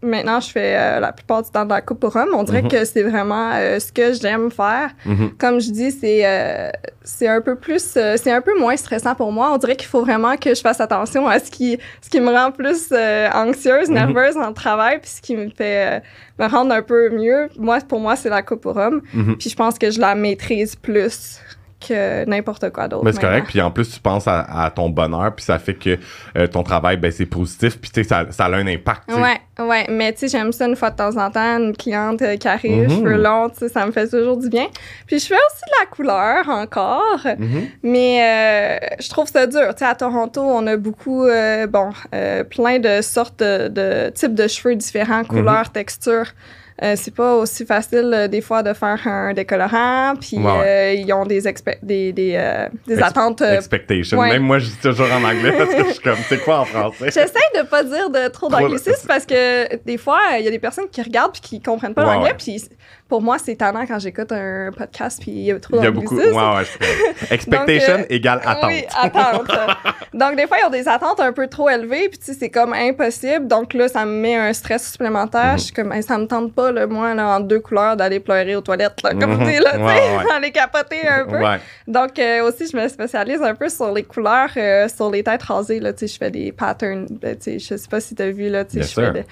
Maintenant, je fais euh, la plupart du temps de la coupe pour hommes. On dirait Mhm. que c'est vraiment euh, ce que j'aime faire. Mhm. comme je dis, c'est euh, c'est un peu plus, euh, c'est un peu moins stressant pour moi. On dirait qu'il faut vraiment que je fasse attention à ce qui, ce qui me rend plus euh, anxieuse, Mhm. nerveuse dans le travail, puis ce qui me fait euh, me rendre un peu mieux. Moi, pour moi, c'est la coupe pour homme. Mhm. Puis je pense que je la maîtrise plus que n'importe quoi d'autre. Mais c'est correct. Puis en plus, tu penses à, à ton bonheur, puis ça fait que euh, ton travail, ben, c'est positif, puis tu sais, ça, ça a un impact. tu sais. Ouais, ouais, mais tu sais, j'aime ça une fois de temps en temps, une cliente euh, qui arrive, Mhm. cheveux longs, tu sais, ça me fait toujours du bien. Puis je fais aussi de la couleur encore. Mhm. Mais euh, je trouve ça dur. Tu sais, à Toronto, on a beaucoup, euh, bon, plein de sortes de, de types de cheveux différents, couleurs, textures. Euh, c'est pas aussi facile euh, des fois de faire un décolorant, puis euh, ils ont des expe- des, des, euh, des Ex- attentes. euh, Expectation. ouais. Même moi, je dis toujours en anglais parce que je suis comme, c'est quoi en français? J'essaie de pas dire de trop d'anglicisme parce que des fois, il y a des personnes qui regardent puis qui comprennent pas l'anglais. Puis pour moi, c'est étonnant quand j'écoute un podcast puis il y a trop Il y a beaucoup. Ouais, ouais, [LAUGHS] Expectation Donc, euh, égale attente. Oui, attente. [LAUGHS] donc, des fois, ils ont des attentes un peu trop élevées, puis tu sais, c'est comme impossible. Donc là, ça me met un stress supplémentaire. Mhm. Je suis comme, Hey, ça me tente pas, là, moi, là, en deux couleurs, d'aller pleurer aux toilettes, là, comme Mhm. tu dis, là, tu sais, Ouais, ouais. [LAUGHS] d'aller capoter un peu. Ouais. Donc, euh, aussi, je me spécialise un peu sur les couleurs, euh, sur les têtes rasées, là, tu sais, je fais des patterns, tu sais, je sais pas si tu as vu, là, tu sais, je fais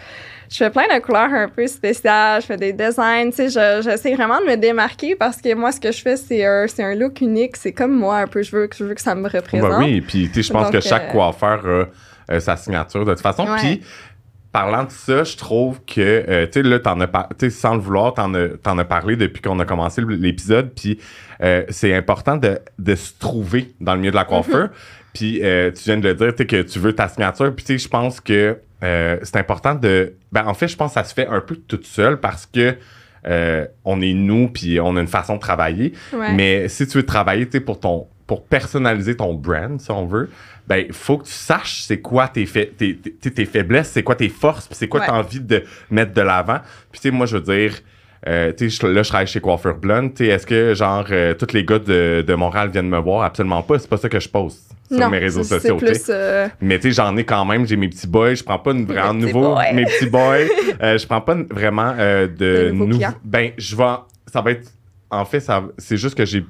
je fais plein de couleurs un peu spéciales, je fais des designs, tu sais, je- j'essaie vraiment de me démarquer parce que moi, ce que je fais, c'est un, c'est un look unique, c'est comme moi un peu, je veux, que- je veux que ça me représente. Bah oui, puis tu sais, je pense que chaque euh, coiffeur a euh, sa signature de toute façon. Puis, parlant de ça, je trouve que, euh, tu sais, là, t'en as sans le vouloir, t'en as, t'en as parlé depuis qu'on a commencé l'épisode, puis euh, c'est important de, de se trouver dans le milieu de la coiffure. Puis, euh, tu viens de le dire, tu sais, que tu veux ta signature, puis tu sais, je pense que euh, c'est important de... Ben, en fait, je pense que ça se fait un peu toute seule parce que euh, on est nous, puis on a une façon de travailler. Ouais. Mais si tu veux travailler, pour ton pour personnaliser ton brand, si on veut, ben il faut que tu saches c'est quoi tes, fa- tes, tes, tes faiblesses, c'est quoi tes forces, puis c'est quoi Ouais. tu as envie de mettre de l'avant. Puis tu sais, moi je veux dire, euh, je- là je travaille chez Coiffeur Blonde, est-ce que genre euh, tous les gars de, de Montréal viennent me voir? Absolument pas, c'est pas ça que je poste sur non, mes réseaux sociaux. Plus. euh, Mais tu sais, j'en ai quand même, j'ai mes petits boys, je prends pas une, vraiment nouveau, boys. mes petits boys, [LAUGHS] euh, je prends pas vraiment euh, de, clients. Ben, je vais, ça va être, en fait, ça, c'est juste que j'ai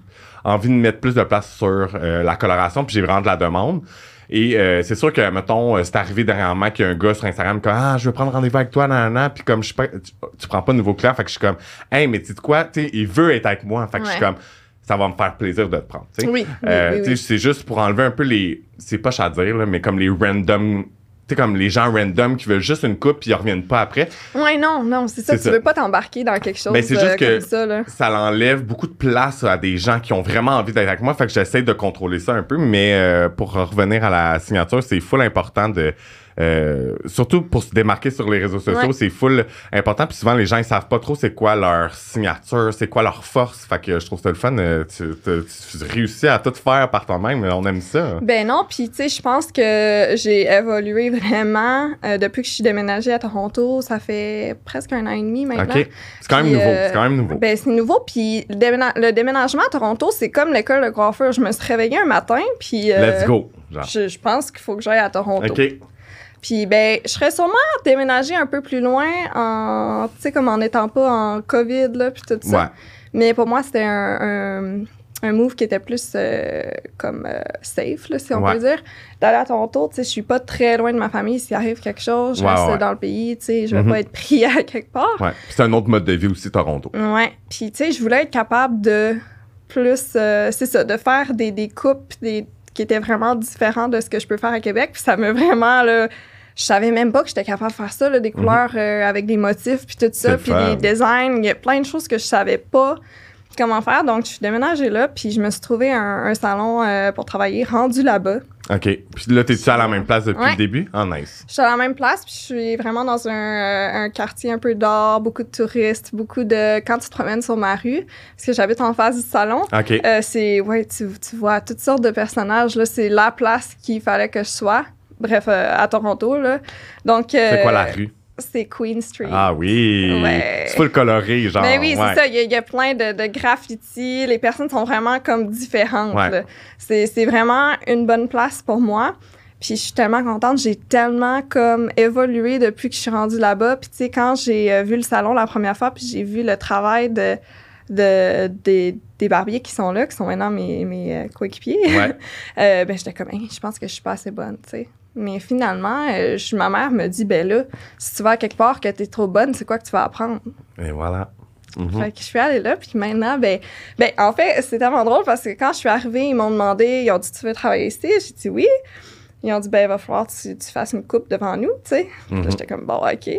envie de mettre plus de place sur euh, la coloration, puis j'ai vraiment de la demande. Et euh, c'est sûr que, mettons, euh, c'est arrivé dernièrement qu'il y a un gars sur Instagram comme Ah, je veux prendre rendez-vous avec toi, nanana, puis comme je suis pas, tu, tu prends pas de nouveau client, fait que je suis comme Hey, mais tu sais quoi, tu il veut être avec moi, fait que je suis comme Ça va me faire plaisir de te prendre. Oui, Euh, oui. C'est juste pour enlever un peu les. C'est pas à dire, là, mais comme les random. Tu sais, comme les gens random qui veulent juste une coupe puis ils reviennent pas après. Ouais, non, non, c'est ça. Tu ça. veux pas t'embarquer dans quelque chose Mais c'est euh, juste que- comme ça, là. Ça l'enlève beaucoup de place à des gens qui ont vraiment envie d'être avec moi. Fait que j'essaie de contrôler ça un peu. Mais euh, pour revenir à la signature, c'est full important de. Euh, surtout pour se démarquer sur les réseaux sociaux, Ouais. c'est full important. Puis souvent, les gens, ils savent pas trop c'est quoi leur signature, c'est quoi leur force. Fait que je trouve ça le fun. euh, tu, tu- tu réussis à tout faire par toi-même. On aime ça. Ben non, puis tu sais, je pense que j'ai évolué vraiment euh, depuis que je suis déménagée à Toronto. Ça fait presque un an et demi maintenant. OK. C'est quand même nouveau. C'est quand même nouveau. Ben c'est nouveau, puis le, déména- le déménagement à Toronto, c'est comme l'école de coiffeur. Je me suis réveillée un matin, puis Let's go. Genre. je, je pense qu'il faut que j'aille à Toronto. OK. Puis ben, je serais sûrement déménagée un peu plus loin, en, tu sais, comme en n'étant pas en COVID, là, puis tout ça. Ouais. Mais pour moi, c'était un, un, un move qui était plus euh, comme euh, safe, là, si on Ouais. peut dire. D'aller à Toronto, tu sais, je suis pas très loin de ma famille. S'il arrive quelque chose, je Ouais, reste dans le pays, tu sais, je vais Mhm. pas être pris [LAUGHS] à quelque part. Ouais. C'est un autre mode de vie aussi, Toronto. Ouais. Puis, tu sais, je voulais être capable de plus, euh, c'est ça, de faire des, des coupes des, qui étaient vraiment différents de ce que je peux faire à Québec. Puis ça m'a vraiment, là, je savais même pas que j'étais capable de faire ça, là, des couleurs euh, avec des motifs, puis tout Mhm. Ça, puis des designs. Il y a plein de choses que je savais pas comment faire. Donc, je suis déménagée là, puis je me suis trouvé un, un salon euh, pour travailler rendu là-bas. OK. Puis là, t'es-tu à la même place depuis Ouais. le début? Ah, nice. Je suis à la même place, puis je suis vraiment dans un, euh, un quartier un peu d'or, beaucoup de touristes, beaucoup de... Quand tu te promènes sur ma rue, parce que j'habite en face du salon, OK. euh, c'est... Ouais, tu, tu vois toutes sortes de personnages, là. C'est la place qu'il fallait que je sois. Bref, euh, à Toronto, là. Donc... c'est quoi la rue? C'est Queen Street. Ah oui. Ouais. C'est full coloré, genre. Mais oui, ouais. c'est ça. Il y, a- il y a plein de, de graffitis. Les personnes sont vraiment comme différentes. Ouais. C'est vraiment une bonne place pour moi. Puis je suis tellement contente. J'ai tellement comme évolué depuis que je suis rendue là-bas. Puis tu sais, quand j'ai euh, vu le salon la première fois, puis j'ai vu le travail de, de, des, des barbiers qui sont là, qui sont maintenant mes, mes euh, coéquipiers, [LAUGHS] euh, ben j'étais comme, Hey, je pense que je suis pas assez bonne, tu sais. Mais finalement, euh, je- ma mère me dit, ben là, si tu vas à quelque part que tu es trop bonne, c'est quoi que tu vas apprendre? Et voilà. Mhm. Fait que je suis allée là, puis maintenant, ben, ben, en fait, c'est tellement drôle parce que quand je suis arrivée, ils m'ont demandé, ils ont dit, tu veux travailler ici? J'ai dit oui. Ils ont dit, ben, il va falloir que tu, tu fasses une coupe devant nous, tu sais. Mhm. J'étais comme, bon, OK.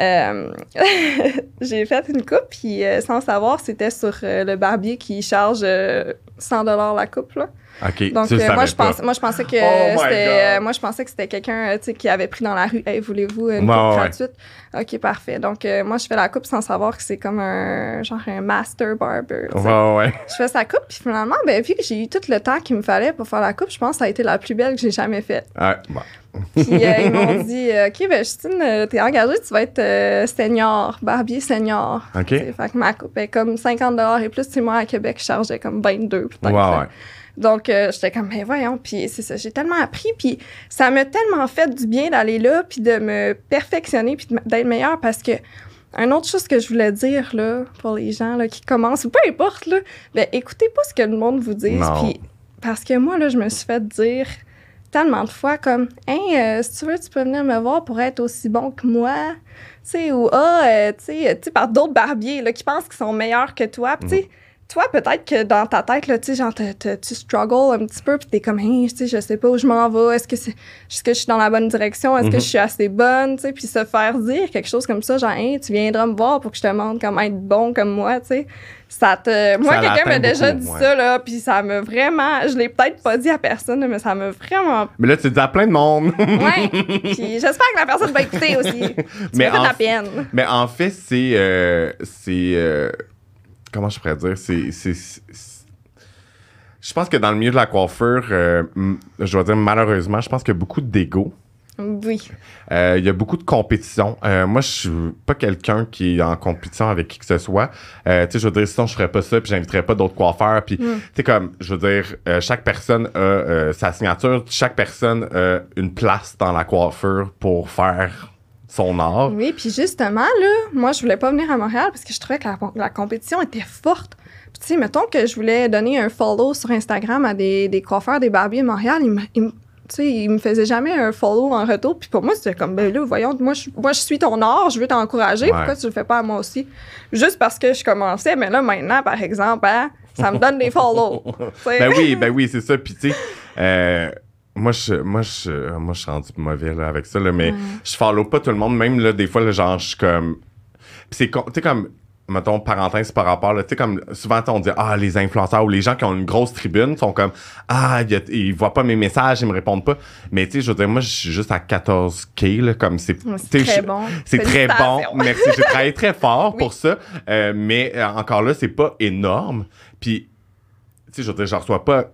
Euh, [LAUGHS] j'ai fait une coupe, puis euh, sans savoir, c'était sur euh, le barbier qui charge euh, 100 la coupe, là. OK. Donc, euh, moi, je pas. pense, moi, je pensais que Oh c'était, euh, moi, je pensais que c'était quelqu'un, euh, qui avait pris dans la rue. Hey, voulez-vous une coupe ouais. gratuite? OK, parfait. Donc, euh, moi, je fais la coupe sans savoir que c'est comme un, genre, un master barber. Ouais, ouais. Je fais sa coupe, puis finalement, ben, vu que j'ai eu tout le temps qu'il me fallait pour faire la coupe, je pense que ça a été la plus belle que j'ai jamais faite. Ouais, bon. Puis euh, ils m'ont [LAUGHS] dit, OK, ben, Justine, euh, t'es engagée, tu vas être euh, senior, barbier senior. OK. Fait que ma coupe est comme 50 et plus. Tu sais, moi, à Québec, je chargeais comme 22. peut-être. Ouais, ouais. Donc, euh, j'étais comme, ben voyons, puis c'est ça, j'ai tellement appris, puis ça m'a tellement fait du bien d'aller là, puis de me perfectionner, puis d'être meilleure, parce que une autre chose que je voulais dire, là, pour les gens là, qui commencent, ou peu importe, là, ben écoutez pas ce que le monde vous dit, puis parce que moi, là, je me suis fait dire tellement de fois comme, hey, euh, si tu veux, tu peux venir me voir pour être aussi bon que moi, tu sais, ou ah, euh, tu sais, par d'autres barbiers, là, qui pensent qu'ils sont meilleurs que toi, tu sais, toi, peut-être que dans ta tête, là, tu genre, tu struggles un petit peu, puis t'es comme, hey, tu sais, je sais pas où je m'en vais, est-ce que, c'est, est-ce que je suis dans la bonne direction, est-ce que Mhm. je suis assez bonne, tu sais, puis se faire dire quelque chose comme ça, genre, hey, tu viendras me voir pour que je te montre comment être bon comme moi, tu sais. Ça te. Moi, quelqu'un m'a déjà dit ouais. ça, là, puis ça m'a vraiment. Je l'ai peut-être pas dit à personne, mais ça m'a vraiment. Mais là, tu dis à plein de monde. Ouais. [LAUGHS] puis j'espère que la personne va écouter aussi. [LAUGHS] Tu Mais de la peine. Mais en fait, c'est. euh, c'est. euh, comment je pourrais dire? C'est. Je pense que dans le milieu de la coiffure, euh, je dois dire malheureusement, je pense qu'il y a beaucoup d'ego. Oui. Euh, il y a beaucoup de compétition. Euh, moi, je suis pas quelqu'un qui est en compétition avec qui que ce soit. Euh, tu sais, je veux dire, sinon, je ferais pas ça, puis j'inviterais pas d'autres coiffeurs. Puis, tu sais, comme, je veux dire, chaque personne a sa signature, chaque personne a une place dans la coiffure pour faire son art. Oui, puis justement, là, moi, je voulais pas venir à Montréal parce que je trouvais que la, la compétition était forte. Puis, tu sais, mettons que je voulais donner un follow sur Instagram à des, des coiffeurs, des barbiers de Montréal, ils me, ils me- tu sais, ils me faisaient jamais un follow en retour. Puis pour moi, c'était comme, ben là, voyons, moi, je, moi, je suis ton art, je veux t'encourager. Ouais. Pourquoi tu le fais pas à moi aussi? Juste parce que je commençais, mais là, maintenant, par exemple, hein, ça me donne des follow. [LAUGHS] Ben oui, ben oui, c'est ça. Puis, tu sais, euh, moi, je, moi, je, moi, je suis rendu mauvais là, avec ça, là, mais Ouais. je follow pas tout le monde. Même, là, des fois, là, genre, je suis comme. C'est, con- tu sais, comme, mettons, parenthèse par rapport, là, tu sais, comme, souvent, on dit, ah, les influenceurs ou les gens qui ont une grosse tribune sont comme, ah, il y a- ils voient pas mes messages, ils me répondent pas. Mais, tu sais, je veux dire, moi, je suis juste à 14K, là, comme c'est. C'est très bon. c'est très bon. [LAUGHS] Merci. J'ai travaillé très fort Oui. pour ça. Euh, mais euh, encore là, c'est pas énorme. Puis, tu sais, je veux dire, je reçois pas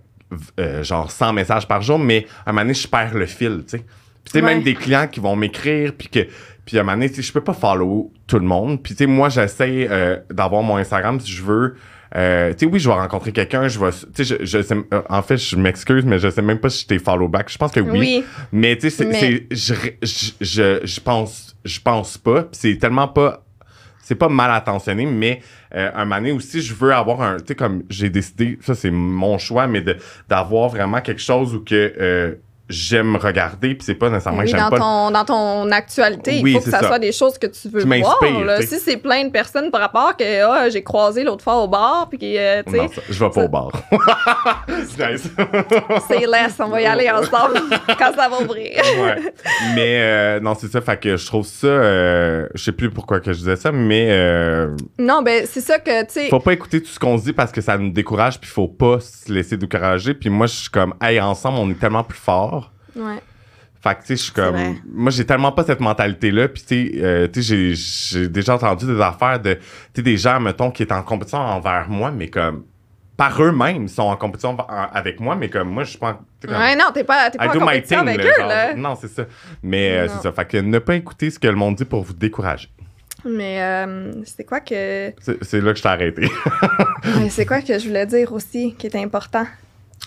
euh, genre 100 messages par jour, mais à un moment donné, je perds le fil, tu sais. Puis, tu sais, Ouais. même des clients qui vont m'écrire, puis que. Puis à un moment donné, tu sais, je peux pas follow tout le monde. Puis tu sais, moi, j'essaie euh, d'avoir mon Instagram si je veux. Euh, tu sais, oui, je vais rencontrer quelqu'un, je vais. Tu sais, je, je sais- euh, en fait, je m'excuse, mais je sais même pas si je t'ai follow back. Je pense que oui. Oui. Mais tu sais, c'est- Mais- c'est- je, je, je, je pense, je pense pas. Puis c'est tellement pas, c'est pas mal attentionné, mais euh, un moment aussi, je veux avoir un, tu sais, comme j'ai décidé, ça c'est mon choix, mais d'avoir vraiment quelque chose où que euh, j'aime regarder, puis c'est pas nécessairement Oui, que j'aime dans, pas. ton, dans ton actualité, Oui, il faut que ça, ça. soit des choses que tu veux Qui voir. là. tu. Si c'est plein de personnes par rapport que ah, j'ai croisé l'autre fois au bar, puis euh, tu sais, je vais pas au bar. [LAUGHS] C'est less, on va y aller ensemble [LAUGHS] quand ça va ouvrir. ouais. Mais euh, non, c'est ça. Fait que je trouve ça. euh, je sais plus pourquoi que je disais ça, mais euh, Non, ben c'est ça que, tu sais, faut pas écouter tout ce qu'on se dit parce que ça nous décourage, puis faut pas se laisser décourager. Puis moi, je suis comme, hey, ensemble, on est tellement plus fort. Ouais. Fait que, tu sais, je suis comme. vrai. Moi, j'ai tellement pas cette mentalité-là. Puis, tu sais, euh, tu sais, j'ai- j'ai déjà entendu des affaires de. Tu sais, des gens, mettons, qui étaient en compétition envers moi, mais comme. Par eux-mêmes, ils sont en compétition avec moi, mais comme moi, je suis pas. en- tu sais, comme- Ouais, non, t'es pas, t'es pas I en do my compétition thing, avec là, eux, genre. là. Non, c'est ça. Mais euh, c'est ça. Fait que ne pas écouter ce que le monde dit pour vous décourager. Mais euh, c'est quoi que. C'est là que je t'ai arrêté. [LAUGHS] ouais, c'est quoi que je voulais dire aussi qui est important?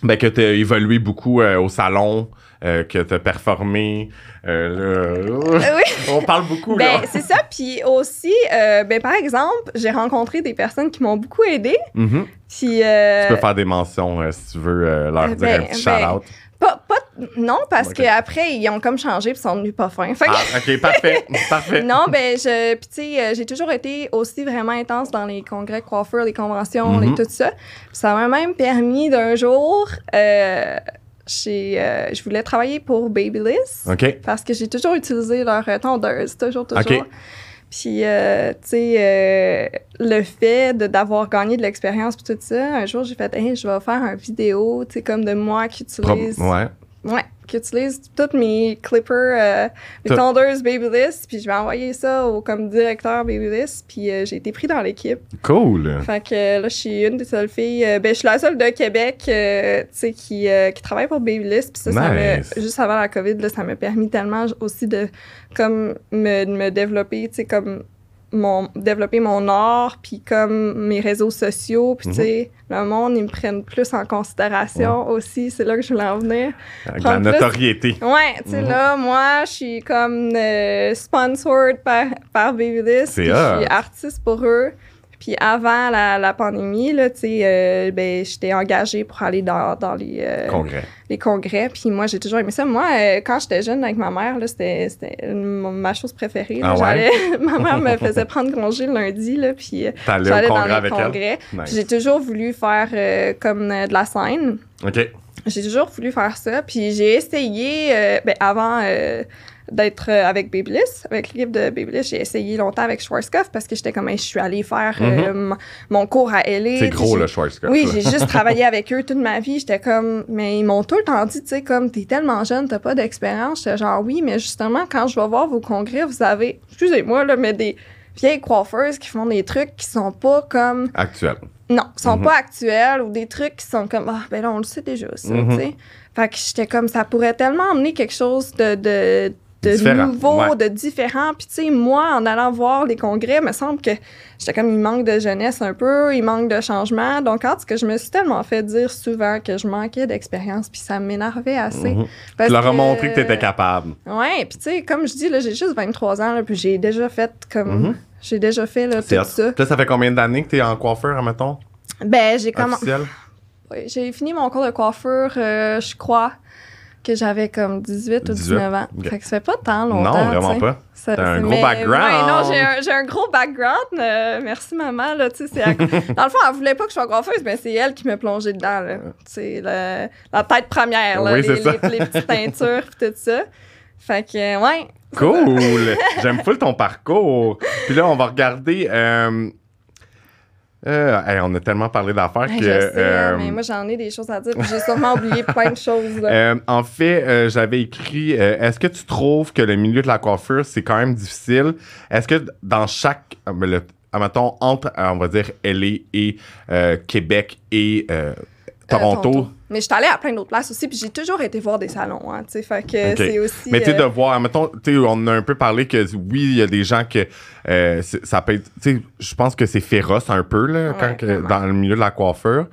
ben, que t'as évolué beaucoup euh, au salon, euh, que t'as performé. euh, là- oui. [LAUGHS] On parle beaucoup, Ben, c'est ça. Puis aussi, euh, ben, par exemple, j'ai rencontré des personnes qui m'ont beaucoup aidé. Mhm. Puis. euh, Tu peux faire des mentions euh, si tu veux euh, leur euh, dire ben, un petit ben, shout-out. Pas, pas, non, parce Ok. qu'après, ils ont comme changé puis sont devenus pas fins. Fait que- Ah, ok, parfait. [LAUGHS] parfait. non, ben, je, puis tu sais, euh, j'ai toujours été aussi vraiment intense dans les congrès coiffeurs, les conventions, Mhm. et tout ça. Puis ça m'a même permis d'un jour, euh, euh, je voulais travailler pour Babyliss parce que j'ai toujours utilisé leur euh, tondeuse, toujours, toujours. Ok. Puis, euh, tu sais, euh, le fait de- d'avoir gagné de l'expérience puis tout ça, un jour, j'ai fait, hey, je vais faire une vidéo, tu sais, comme de moi qui utilise, ouais. Ouais, qui utilise toutes mes clippers, euh, mes tondeuses Babyliss, puis je vais envoyer ça au comme directeur Babyliss, puis euh, j'ai été pris dans l'équipe. Cool. Fait que euh, là, je suis une des seules filles. euh, ben, je suis la seule de Québec, tu sais, qui, qui travaille pour Babyliss. Puis ça, ça m'a- Nice. juste avant la COVID, là, ça m'a permis tellement aussi de, comme, me, me développer, tu sais, comme, mon, développer mon art, puis comme mes réseaux sociaux, puis Mhm. tu sais, le monde, ils me prennent plus en considération aussi. C'est là que je voulais en venir. Avec la Prendre plus- notoriété. Ouais, tu sais, Mhm. là, moi, je suis comme euh, sponsored par, par Babyliss. Je suis artiste pour eux. Puis avant la, la pandémie, là, tu sais, euh, ben, j'étais engagée pour aller dans, dans les, euh, Congrès. les congrès. Puis moi, j'ai toujours aimé ça. Moi, euh, quand j'étais jeune avec ma mère, c'était, ma chose préférée. là. Ah ouais? [LAUGHS] Ma mère me faisait prendre congé le lundi, là, puis euh, j'allais au dans congrès les avec congrès. elle? Puis j'ai toujours voulu faire comme de la scène. OK. J'ai toujours voulu faire ça. Puis j'ai essayé, ben, avant d'être euh, avec Babyliss, avec l'équipe de Babyliss, j'ai essayé longtemps avec Schwarzkopf parce que j'étais comme, je suis allée faire euh, m- mon cours à LA. C'est gros, le Schwarzkopf. Oui, j'ai juste [LAUGHS] travaillé avec eux toute ma vie. J'étais comme, mais ils m'ont tout le temps dit, tu sais, comme, t'es tellement jeune, t'as pas d'expérience. J'étais genre, oui, mais justement, quand je vais voir vos congrès, vous avez, excusez-moi, là, mais des vieilles coiffeuses qui font des trucs qui sont pas comme Actuel. non, sont Mhm. pas actuels ou des trucs qui sont comme ah ben là on le sait déjà ça, Mhm. tu sais. Fait que j'étais comme ça pourrait tellement amener quelque chose de de, de Différent, nouveau, ouais. de différent. Puis tu sais moi en allant voir les congrès, il me semble que j'étais comme il manque de jeunesse un peu, il manque de changement. Donc en tout cas, je me suis tellement fait dire souvent que je manquais d'expérience puis ça m'énervait assez. Mhm. Parce Tu leur as que- montré que t'étais capable. Ouais, puis tu sais comme je dis là, j'ai juste 23 ans là, puis j'ai déjà fait comme Mhm. j'ai déjà fait là, tout ça. Là, ça fait combien d'années que t'es en coiffeur, admettons? Ben j'ai commencé j'ai fini mon cours de coiffure, euh, je crois que j'avais comme 18 ou 18, 19 ans. ok. Fait que ça fait pas tant longtemps. Non, vraiment pas. T'as un gros mais- background. Ouais, non, j'ai un, j'ai un gros background. euh, merci, maman. Là, c'est à- [LAUGHS] Dans le fond, elle voulait pas que je sois coiffeuse, mais c'est elle qui m'a plongé dedans. Là. Le- la tête première, là, Oui, les, c'est ça. les- les petites teintures et tout ça. Fait que, ouais. Cool! J'aime full ton parcours. Puis là, on va regarder. euh, euh, hey, on a tellement parlé d'affaires que. je sais, euh, mais moi, j'en ai des choses à dire. J'ai sûrement oublié plein de choses. euh, en fait, j'avais écrit Est-ce que tu trouves que le milieu de la coiffure, c'est quand même difficile? Est-ce que dans chaque. euh, le, admettons, entre, on va dire, LA et Québec et euh, Toronto. Mais je suis allée à plein d'autres places aussi, puis j'ai toujours été voir des salons, hein, tu sais, fait que Ok. c'est aussi... Mais tu sais, de euh, voir, mettons, tu sais, on a un peu parlé que oui, il y a des gens que euh, ça peut être, tu sais, je pense que c'est féroce un peu, là, Ouais, quand que- vraiment. dans le milieu de la coiffure.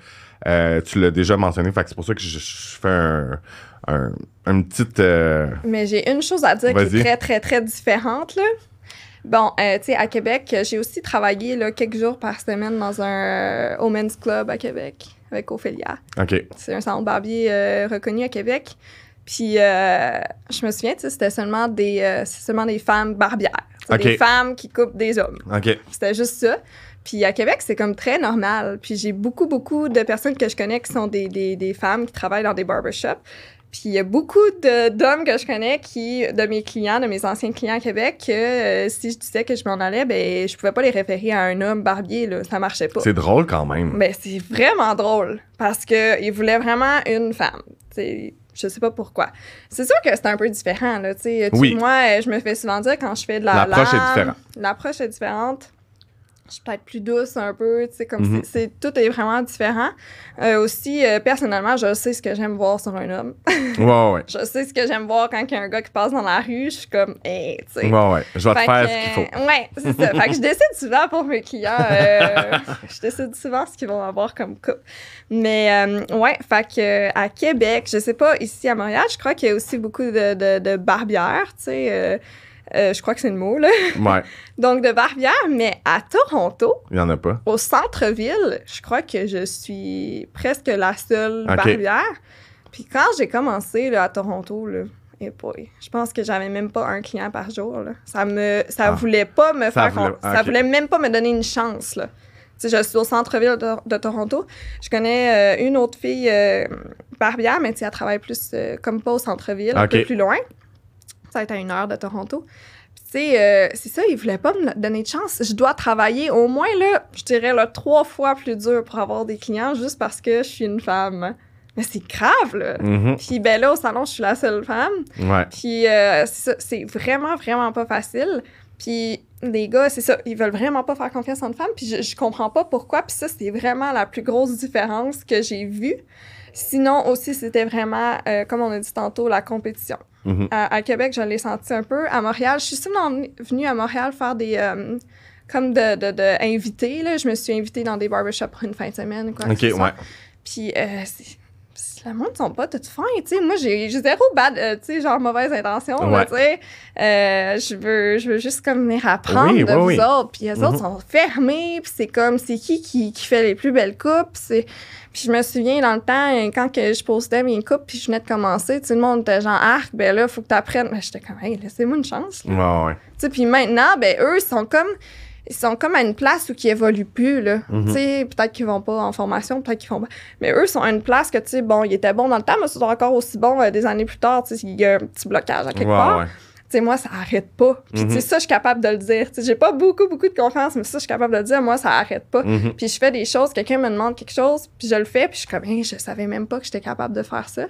Euh, tu l'as déjà mentionné, fait que c'est pour ça que je, je fais un, un- une petite. euh, Mais j'ai une chose à dire qui est très, très, très différente, là. Bon, euh, tu sais, à Québec, j'ai aussi travaillé, là, quelques jours par semaine dans un euh, Women's Club à Québec, avec Ophélia. OK. C'est un salon de barbier euh, reconnu à Québec. Puis, euh, je me souviens, c'était seulement des, euh, seulement des femmes barbières. Tu sais, Ok. Des femmes qui coupent des hommes. OK. C'était juste ça. Puis à Québec, c'est comme très normal. Puis j'ai beaucoup, beaucoup de personnes que je connais qui sont des, des, des femmes qui travaillent dans des barbershops. Puis il y a beaucoup d'hommes que je connais qui, de mes clients, de mes anciens clients à Québec, que euh, si je disais que je m'en allais, ben je pouvais pas les référer à un homme barbier, là. Ça marchait pas. C'est drôle quand même. Ben c'est vraiment drôle parce que ils voulaient vraiment une femme. T'sais, je sais pas pourquoi. C'est sûr que c'est un peu différent, là. Oui. Moi, je me fais souvent dire quand je fais de la L'approche est différente. L'approche est différente. Je suis peut-être plus douce un peu, tu sais, comme Mhm. c'est, c'est- tout est vraiment différent. Euh, aussi, euh, personnellement, je sais ce que j'aime voir sur un homme. Ouais, ouais. [LAUGHS] je sais ce que j'aime voir quand il y a un gars qui passe dans la rue. Je suis comme, hey, tu sais. Ouais, ouais. Je vais te faire que, ce qu'il faut. Ouais, c'est ça. fait que je décide souvent pour mes clients. euh, [LAUGHS] je décide souvent ce qu'ils vont avoir comme coupe. Mais ouais, fait que à Québec, je sais pas, ici à Montréal, je crois qu'il y a aussi beaucoup de, de, de barbières, tu sais. Euh, je crois que c'est le mot, là. Ouais. [LAUGHS] Donc, de barbières, mais à Toronto, Il y en a pas. au centre-ville, je crois que je suis presque la seule barbière. Puis quand j'ai commencé là, à Toronto, là, eh boy, je pense que j'avais même pas un client par jour. Là. Ça me, ça Ah. voulait pas me Ça faire, voulait- ça voulait même pas me donner une chance. Là. Tu sais, je suis au centre-ville de, de Toronto. Je connais euh, une autre fille euh, barbière, mais tu sais, elle travaille plus comme pas au centre-ville, un peu plus loin. Ça va être à une heure de Toronto. Puis sais, euh, c'est ça, ils voulaient pas me donner de chance. Je dois travailler au moins, là, je dirais, là, trois fois plus dur pour avoir des clients juste parce que je suis une femme. Mais c'est grave, là. Mhm. Puis ben là, au salon, je suis la seule femme. Ouais. Puis euh, c'est ça, c'est vraiment, vraiment pas facile. Puis les gars, c'est ça, ils veulent vraiment pas faire confiance en une femme. Puis je, je comprends pas pourquoi. Puis ça, c'est vraiment la plus grosse différence que j'ai vue. Sinon, aussi, c'était vraiment, euh, comme on a dit tantôt, la compétition. Mhm. À, à Québec, je l'ai senti un peu. À Montréal, je suis souvent venue à Montréal faire des... euh, comme de, de, de invités, là. Je me suis invitée dans des barbershops pour une fin de semaine, quoi. Ok, ouais. Puis, euh, le monde sont pas toutes fins, tu sais. Moi, j'ai zéro bad, euh, tu sais, genre mauvaise intention, Ouais. tu sais. Euh, je veux, je veux juste comme venir apprendre Oui, de oui, vous oui. autres. Puis, les Mhm. autres sont fermés, puis c'est comme, c'est qui, qui qui fait les plus belles coupes, c'est... Puis je me souviens, dans le temps, quand que je postais mes coupes, puis je venais de commencer, tout le monde était genre, arc, ben là, faut que t'apprennes. Ben, j'étais comme, hey, laissez-moi une chance, là. Ouais, ouais. Tu sais, puis maintenant, ben eux, ils sont comme ils sont comme à une place où ils évoluent plus là. Tu sais, peut-être qu'ils vont pas en formation, peut-être qu'ils vont pas. Mais eux sont à une place que tu sais bon, ils étaient bons dans le temps, mais ils sont encore aussi bons euh, des années plus tard, tu sais, il y a un petit blocage à quelque part. ouais. Tu sais moi ça arrête pas. Puis Mhm. ça je suis capable de le dire. Tu sais j'ai pas beaucoup beaucoup de confiance, mais ça je suis capable de le dire, moi ça arrête pas. Mhm. Puis je fais des choses, quelqu'un me demande quelque chose, puis je le fais, puis je suis comme Hey, je savais même pas que j'étais capable de faire ça.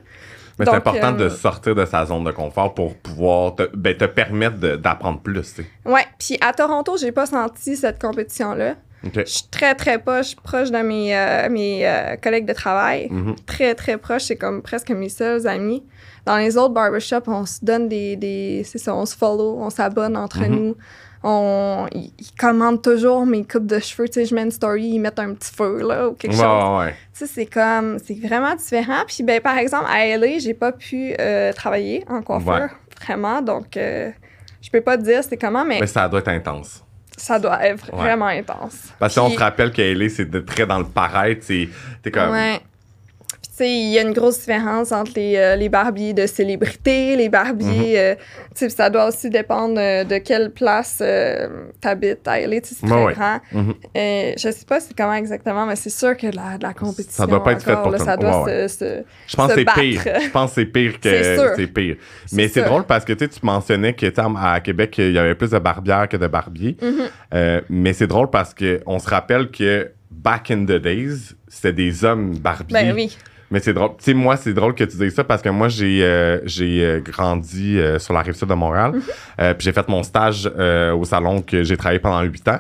Mais c'est important euh, de sortir de sa zone de confort pour pouvoir te, ben, te permettre d'apprendre plus. Ouais, puis à Toronto, j'ai pas senti cette compétition là. OK. Je suis très, très proche, proche de mes, euh, mes euh, collègues de travail. Mhm. Très, très proche. C'est comme presque mes seuls amis. Dans les autres barbershops, on se donne des... des c'est ça, on se follow, on s'abonne entre Mhm. nous. On, ils, ils commandent toujours mes coupes de cheveux. Tu sais, je mets une story, ils mettent un petit feu, là, ou quelque Ouais, chose. ouais. Tu sais, c'est comme... C'est vraiment différent. Puis, ben, par exemple, à LA, j'ai pas pu euh, travailler en coiffeur. Ouais. Vraiment. Donc, euh, je peux pas te dire c'est comment, mais Mais ça doit être intense. ça doit être vraiment intense. Parce qu'on Puis- se rappelle qu'elle c'est de très dans le paraître, c'est t'es comme Ouais. Il y a une grosse différence entre les, euh, les barbiers de célébrités, les barbiers. Euh, tu sais, ça doit aussi dépendre euh, de quelle place euh, t'habites à LA. C'est Ouais, très ouais. grand. Mhm. Euh, je sais pas c'est comment exactement, mais c'est sûr que la, la compétition. Ça doit pas être fait encore, pour là, Ça doit Ouais, se- se. Je pense se que c'est pire. Je pense que c'est pire [LAUGHS] que C'est pire. Mais c'est drôle parce que tu mentionnais que à Québec, il y avait plus de barbières que de barbiers. Mhm. Mais c'est drôle parce que on se rappelle que back in the days, c'était des hommes barbiers. Ben oui. Mais c'est drôle. Tu sais, moi, c'est drôle que tu dises ça parce que moi, j'ai euh, j'ai euh, grandi euh, sur la rive sud de Montréal. Mhm. Euh, puis j'ai fait mon stage euh, au salon que j'ai travaillé pendant huit ans.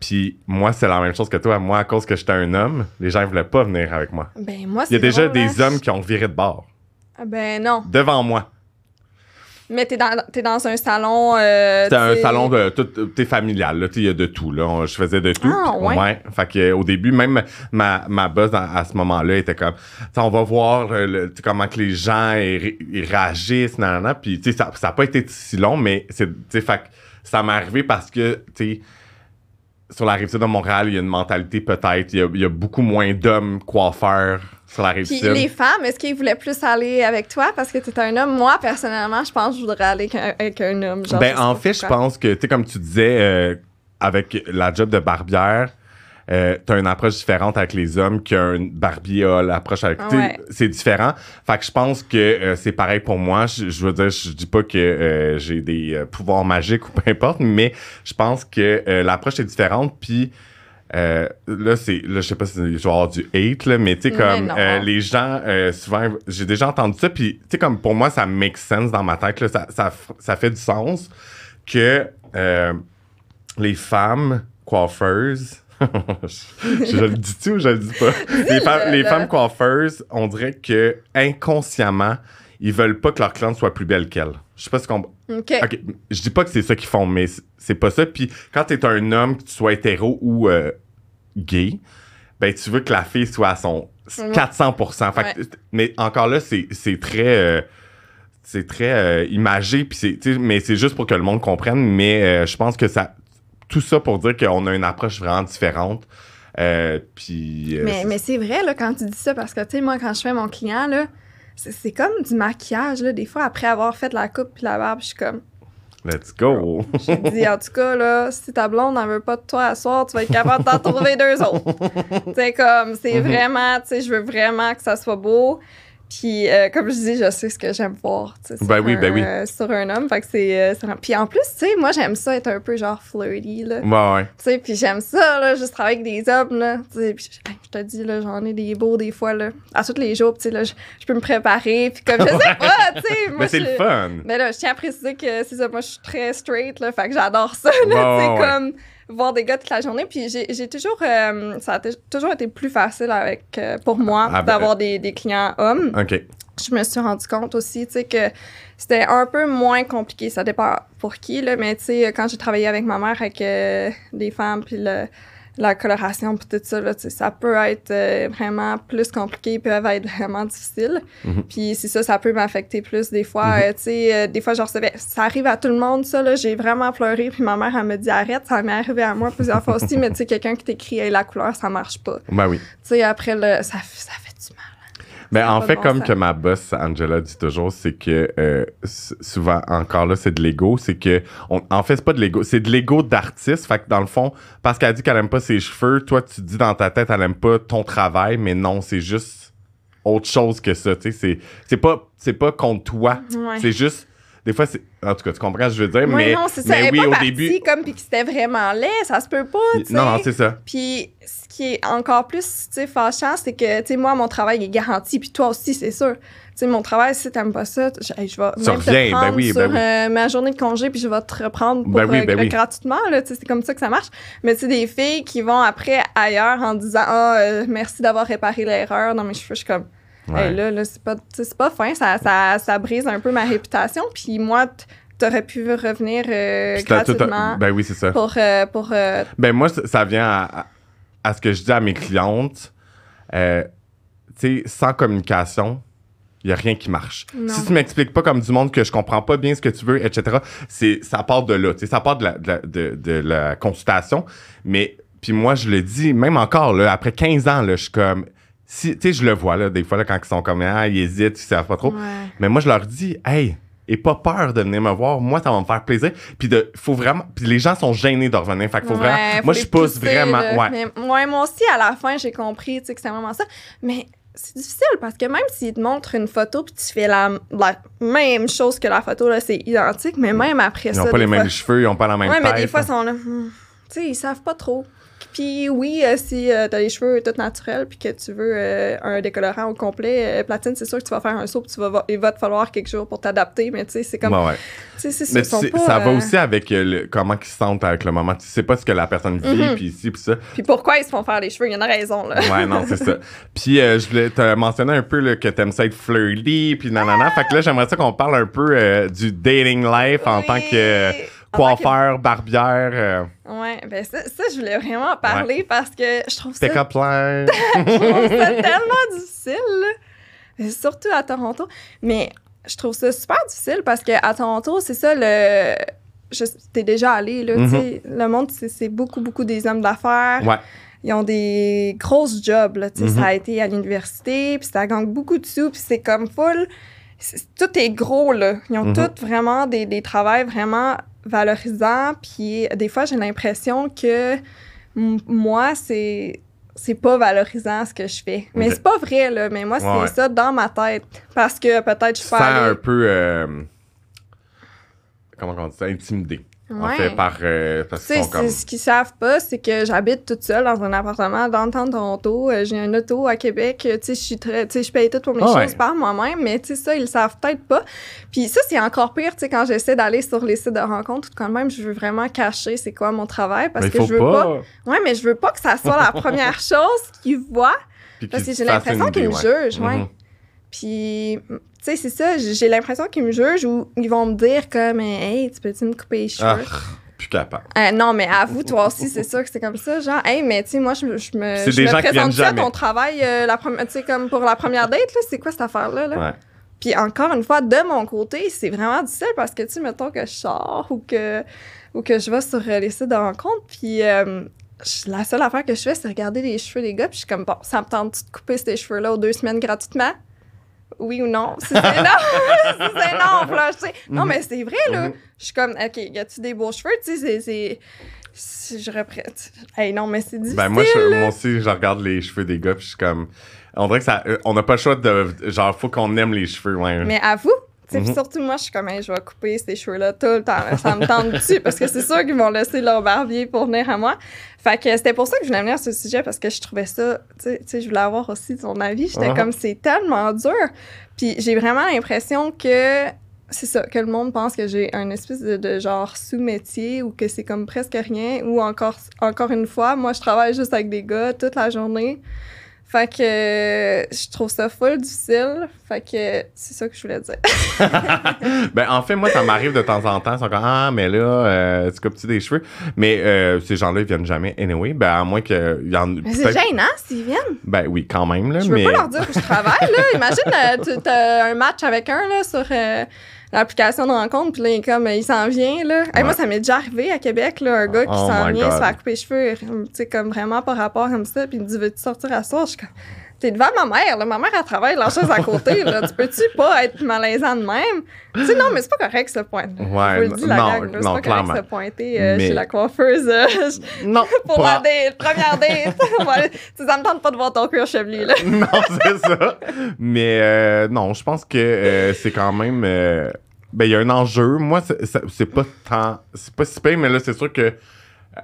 Puis moi, c'est la même chose que toi. Moi, à cause que j'étais un homme, les gens ne voulaient pas venir avec moi. Ben moi, Il y a déjà drôle, des hein. hommes qui ont viré de bord. Ah, Ben non. Devant moi. Mais t'es dans, t'es dans un salon. euh, C'était un t'sais- salon de tout, t'es familial, là, tu sais, il y a de tout, là. On- Je faisais de tout. Ah, ouais. Fait que, euh, au début, même ma, ma boss à, à ce moment-là était comme, tu sais, on va voir euh, le- tu sais, comment que les gens ils, ré- ils réagissent, nanana. Puis, tu sais, ça n'a pas été si long, mais c'est, tu sais, fait que ça m'est arrivé parce que, tu sais, sur la rive sud de Montréal, il y a une mentalité peut-être, il y a, il y a beaucoup moins d'hommes coiffeurs sur la rive Puis sud. les femmes, est-ce qu'ils voulaient plus aller avec toi? Parce que tu un homme? Moi, personnellement, je pense que je voudrais aller avec un, avec un homme. Genre, Ben, en fait, je pense que, tu sais, comme tu disais, euh, avec la job de barbière, euh, t'as une approche différente avec les hommes qu'un barbier a l'approche avec. tu Ouais. C'est différent. Fait que je pense que euh, c'est pareil pour moi. Je, je veux dire, je dis pas que euh, j'ai des euh, pouvoirs magiques ou peu importe, mais je pense que l'approche est différente. Puis euh, là, c'est là, je sais pas si je vais avoir du hate, là, mais tu sais, comme non. euh, les gens, euh, souvent, j'ai déjà entendu ça, puis tu sais, comme pour moi, ça make sense dans ma tête, là, ça, ça, ça fait du sens que euh, les femmes coiffeuses, je, je le dis-tu ou je le dis pas? Les, femmes, les femmes coiffeuses, on dirait que inconsciemment, ils veulent pas que leur cliente soit plus belle qu'elle. Je sais pas ce qu'on. OK. Ok, je dis pas que c'est ça qu'ils font, mais c'est pas ça. Puis quand t'es un homme, que tu sois hétéro ou euh, gay, ben tu veux que la fille soit à son Ouais. 400%. Fait que- mais encore là, c'est très... euh, c'est très euh, imagé, puis c'est, tu sais, mais c'est juste pour que le monde comprenne. Mais euh, je pense que ça... Tout ça pour dire qu'on a une approche vraiment différente. Euh, puis... euh, Mais, c'est- mais c'est vrai, là, quand tu dis ça, parce que, tu sais, moi, quand je fais mon client, là, c'est c'est comme du maquillage, là. Des fois, après avoir fait la coupe puis la barbe, je suis comme... Let's go! Je te dis, en tout cas, là, si ta blonde n'en veut pas de toi à soir, tu vas être capable d'en trouver deux autres. [LAUGHS] sais, comme, c'est Mhm. vraiment, tu sais, je veux vraiment que ça soit beau. Puis, euh, comme je dis, je sais ce que j'aime voir, tu sais, sur, Ben oui, ben un, oui. euh, sur un homme. Fait que c'est... euh, Puis en plus, tu sais, moi, j'aime ça être un peu, genre, flirty, là. Ouais, ouais. Tu sais, puis j'aime ça, là, juste travailler avec des hommes, là. Tu sais, puis je je te dis, là, j'en ai des beaux des fois, là. À tous les jours, tu sais, là, je je peux me préparer, puis comme je [LAUGHS] sais pas, tu sais. Mais c'est le fun. Mais là, je tiens à préciser que c'est ça, moi, je suis très straight, là, fait que j'adore ça, là, Ouais, tu sais, ouais. comme voir des gars toute la journée. Puis j'ai toujours, euh, ça a toujours été plus facile avec, euh, pour moi Ah, ben, d'avoir des, des clients hommes. OK. Je me suis rendu compte aussi, tu sais, que c'était un peu moins compliqué. Ça dépend pour qui, là, mais tu sais, quand j'ai travaillé avec ma mère, avec euh, des femmes, puis le- la coloration, puis tout ça, là, ça peut être euh, vraiment plus compliqué, peuvent être vraiment difficiles. Mhm. Puis c'est ça, ça peut m'affecter plus des fois. Mhm. euh, tu sais, euh, des fois, je recevais... Ça arrive à tout le monde, ça, là. J'ai vraiment pleuré, puis ma mère, elle me dit « Arrête, ça m'est arrivé à moi plusieurs fois aussi, mais tu sais, quelqu'un qui t'écrit hey, la couleur, ça marche pas. » Ben oui. Tu sais, après, là, ça, ça fait du mal. Ben, Ça a en fait, bon comme sens. que ma boss Angela dit toujours, c'est que euh, souvent, encore là, c'est de l'ego. C'est que, on- en fait, c'est pas de l'ego, c'est de l'ego d'artiste. Fait que dans le fond, parce qu'elle dit qu'elle aime pas ses cheveux, toi, tu dis dans ta tête, elle aime pas ton travail, mais non, c'est juste autre chose que ça. Tu sais, c'est- c'est pas, c'est pas contre toi. Ouais. C'est juste, des fois, c'est. En tout cas, tu comprends ce que je veux dire, Ouais, mais, non, c'est ça. mais oui, pas au partie début. comme puis que c'était vraiment laid, ça se peut pas, tu sais. Non, non, c'est ça. Puis ce qui est encore plus, tu sais, fâchant, c'est que, tu sais, moi, mon travail est garanti, puis toi aussi, c'est sûr. Tu sais, mon travail, si t'aimes pas ça, je, je vais Tu reviens, ben oui, ben sur oui. euh, ma journée de congé, puis je vais te reprendre pour, Ben oui, euh, ben oui. gratuitement, là, tu sais, c'est comme ça que ça marche. Mais tu sais, des filles qui vont après ailleurs en disant « Ah, euh, merci d'avoir réparé l'erreur dans mes cheveux », je suis comme Ouais. Hey, là, là c'est pas, pas fin, ça, ça, ça brise un peu ma réputation. Puis moi, t'aurais pu revenir euh, gratuitement Ben oui, c'est ça. pour, euh, pour euh, Ben moi, ça, vient à, à- ce que je dis à mes clientes. Euh, tu sais, sans communication, il n'y a rien qui marche. Non. Si tu m'expliques pas comme du monde que je comprends pas bien ce que tu veux, etc., c'est, ça part de là. tu sais, Ça part de la, de la- de- de la consultation. Mais, puis moi, je le dis, même encore, là, après 15 ans, là, je suis comme... Si, tu sais, je le vois, là, des fois, là, quand ils sont comme, ah, ils hésitent, ils savent pas trop. ouais. Mais moi, je leur dis, hey, et pas peur de venir me voir. Moi, ça va me faire plaisir. Puis de, faut vraiment. Puis les gens sont gênés de revenir. Fait qu'il faut Ouais, vraiment. faut Moi, je pousse pousser, vraiment. Ouais. Mais moi, moi aussi, à la fin, j'ai compris tu sais, que c'est vraiment ça. Mais c'est difficile parce que même s'ils te montrent une photo puis tu fais la, la même chose que la photo, là, c'est identique, mais même après Ils ça. n'ont pas les fois- mêmes cheveux, ils n'ont pas la même Ouais, tête. mais des fois, ils sont là. hmm, Tu sais, ils savent pas trop. Puis oui, euh, si euh, t'as les cheveux tout naturels puis que tu veux euh, un décolorant au complet, euh, platine, c'est sûr que tu vas faire un saut puis tu vas, va- il va te falloir quelques jours pour t'adapter, mais tu sais, c'est comme. Ouais, ouais. C'est. Mais sont pas, ça va euh, aussi avec le- comment ils se sentent avec le moment. Tu sais pas ce que la personne vit, Mhm. puis ici, puis ça. Puis pourquoi ils se font faire les cheveux? Il y en a raison, là. Ouais, non, c'est ça. [LAUGHS] Puis euh, je voulais te mentionner un peu là, que t'aimes ça être flirty, puis nanana. Fait que là, j'aimerais ça qu'on parle un peu euh, du dating life en Oui. tant que que- coiffeur, barbière. Euh, Ouais, ben ça, ça, je voulais vraiment en parler parce que je trouve ça, [LAUGHS] je trouve ça [LAUGHS] tellement difficile, là. Euh, surtout à Toronto. Mais je trouve ça super difficile parce que à Toronto, c'est ça le. Je, t'es déjà allé, là, Mhm. tu sais. Le monde, c'est, beaucoup, beaucoup des hommes d'affaires. Ouais. Ils ont des grosses jobs, là, tu sais. Mhm. Ça a été à l'université, puis ça gagne beaucoup de sous, puis c'est comme full. tout est gros, là. Ils ont Mhm. tous vraiment des, des travails vraiment valorisants, puis des fois, j'ai l'impression que moi, c'est c'est pas valorisant ce que je fais. Mais c'est pas vrai, là. Mais moi, c'est Ouais, ça dans ma tête. Parce que peut-être je suis pas un peu. euh, comment on dit ça? Intimidé. En Ouais. fait, par. euh, parce qu'ils comme. ce qu'ils savent pas, c'est que j'habite toute seule dans un appartement dans le temps de Toronto. Euh, J'ai un auto à Québec. Euh, je suis très, tu sais, je paye toutes pour mes Ah choses ouais. par moi-même, mais ça, ils le savent peut-être pas. Puis ça, c'est encore pire, quand j'essaie d'aller sur les sites de rencontres, quand même, je veux vraiment cacher c'est quoi mon travail parce mais que je veux pas. pas. Ouais, mais je veux pas que ça soit la première [LAUGHS] chose qu'ils voient Puis parce que j'ai l'impression qu'ils me ouais. jugent, ouais. Mhm. Puis, sais, c'est ça, j'ai l'impression qu'ils me jugent ou ils vont me dire comme, hey, tu peux-tu me couper les cheveux? Ah, plus capable. Euh, non, mais avoue, toi aussi, c'est sûr que c'est comme ça. Genre, hey, mais tu sais, moi, je, me- je me, C'est je des me gens présente ça à ton travail, euh, la première- tu comme pour la première date, là, c'est quoi cette affaire-là? Là? Ouais. Puis encore une fois, de mon côté, c'est vraiment difficile parce que, tu sais, mettons que je sors ou que, ou que je vais sur euh, les sites de rencontres, puis euh, la seule affaire que je fais, c'est regarder les cheveux des gars, puis je suis comme, bon, ça me tente de couper ces cheveux-là aux deux semaines gratuitement? Oui ou non? Si c'est non, [LAUGHS] si c'est non, [LAUGHS] là, tu sais, non, mais c'est vrai, là. Mhm. Je suis comme, OK, y a-tu des beaux cheveux? Tu sais, c'est- c'est- Je reprête. Hey, non, mais c'est difficile. Ben moi, je- moi aussi, je regarde les cheveux des gars, puis je suis comme. On dirait que ça. euh, on n'a pas le choix de. Genre, faut qu'on aime les cheveux, ouais. Mais à vous, puis Mhm. surtout moi, je suis comme, Hey, je vais couper ces cheveux-là tout le temps. Ça me tente dessus parce que c'est sûr qu'ils vont laisser leur barbier pour venir à moi. Fait que c'était pour ça que je voulais venir sur ce sujet parce que je trouvais ça, tu sais- je voulais avoir aussi ton avis. J'étais Uh-huh. comme, c'est tellement dur. Puis j'ai vraiment l'impression que c'est ça, que le monde pense que j'ai un espèce de, de genre sous-métier ou que c'est comme presque rien. Ou encore, encore une fois, moi, je travaille juste avec des gars toute la journée. Fait que euh, je trouve ça full difficile. Fait que c'est ça que je voulais dire. [LAUGHS] ben, en fait, moi, ça m'arrive de temps en temps. Ils sont comme, ah, mais là, euh, tu coupes-tu des cheveux? Mais euh, ces gens-là, ils viennent jamais anyway. Ben, à moins qu'il y en Mais c'est gênant s'ils viennent. Ben oui, quand même, là. Je veux mais... pas leur dire où je travaille, là. Imagine, euh, tu as un match avec un, là, sur euh, l'application de rencontre, puis là, il est comme, il s'en vient, là. Hey, moi, ça m'est déjà arrivé à Québec, là, un gars qui Oh s'en vient God. se faire couper les cheveux, tu sais, comme vraiment par rapport comme ça, puis il me dit, veux-tu sortir à soir? Je suis comme, t'es devant ma mère, là. Ma mère, elle travaille la chaise à côté, là. Tu peux-tu pas être malaisant de même? Tu sais, non, mais c'est pas correct, ce point. Ouais, dis, la non, gang, non, pas clairement. correct de se pointer euh, Mais- chez la coiffeuse euh, [LAUGHS] Non, pour pas- la date, première date. [LAUGHS] Tu ça me tente pas de voir ton cuir chevelu, là. non, [LAUGHS] c'est ça. Mais euh, non, je pense que euh, c'est quand même. euh, ben, il y a un enjeu. Moi, c'est pas tant. C'est pas si pire, mais là, c'est sûr que.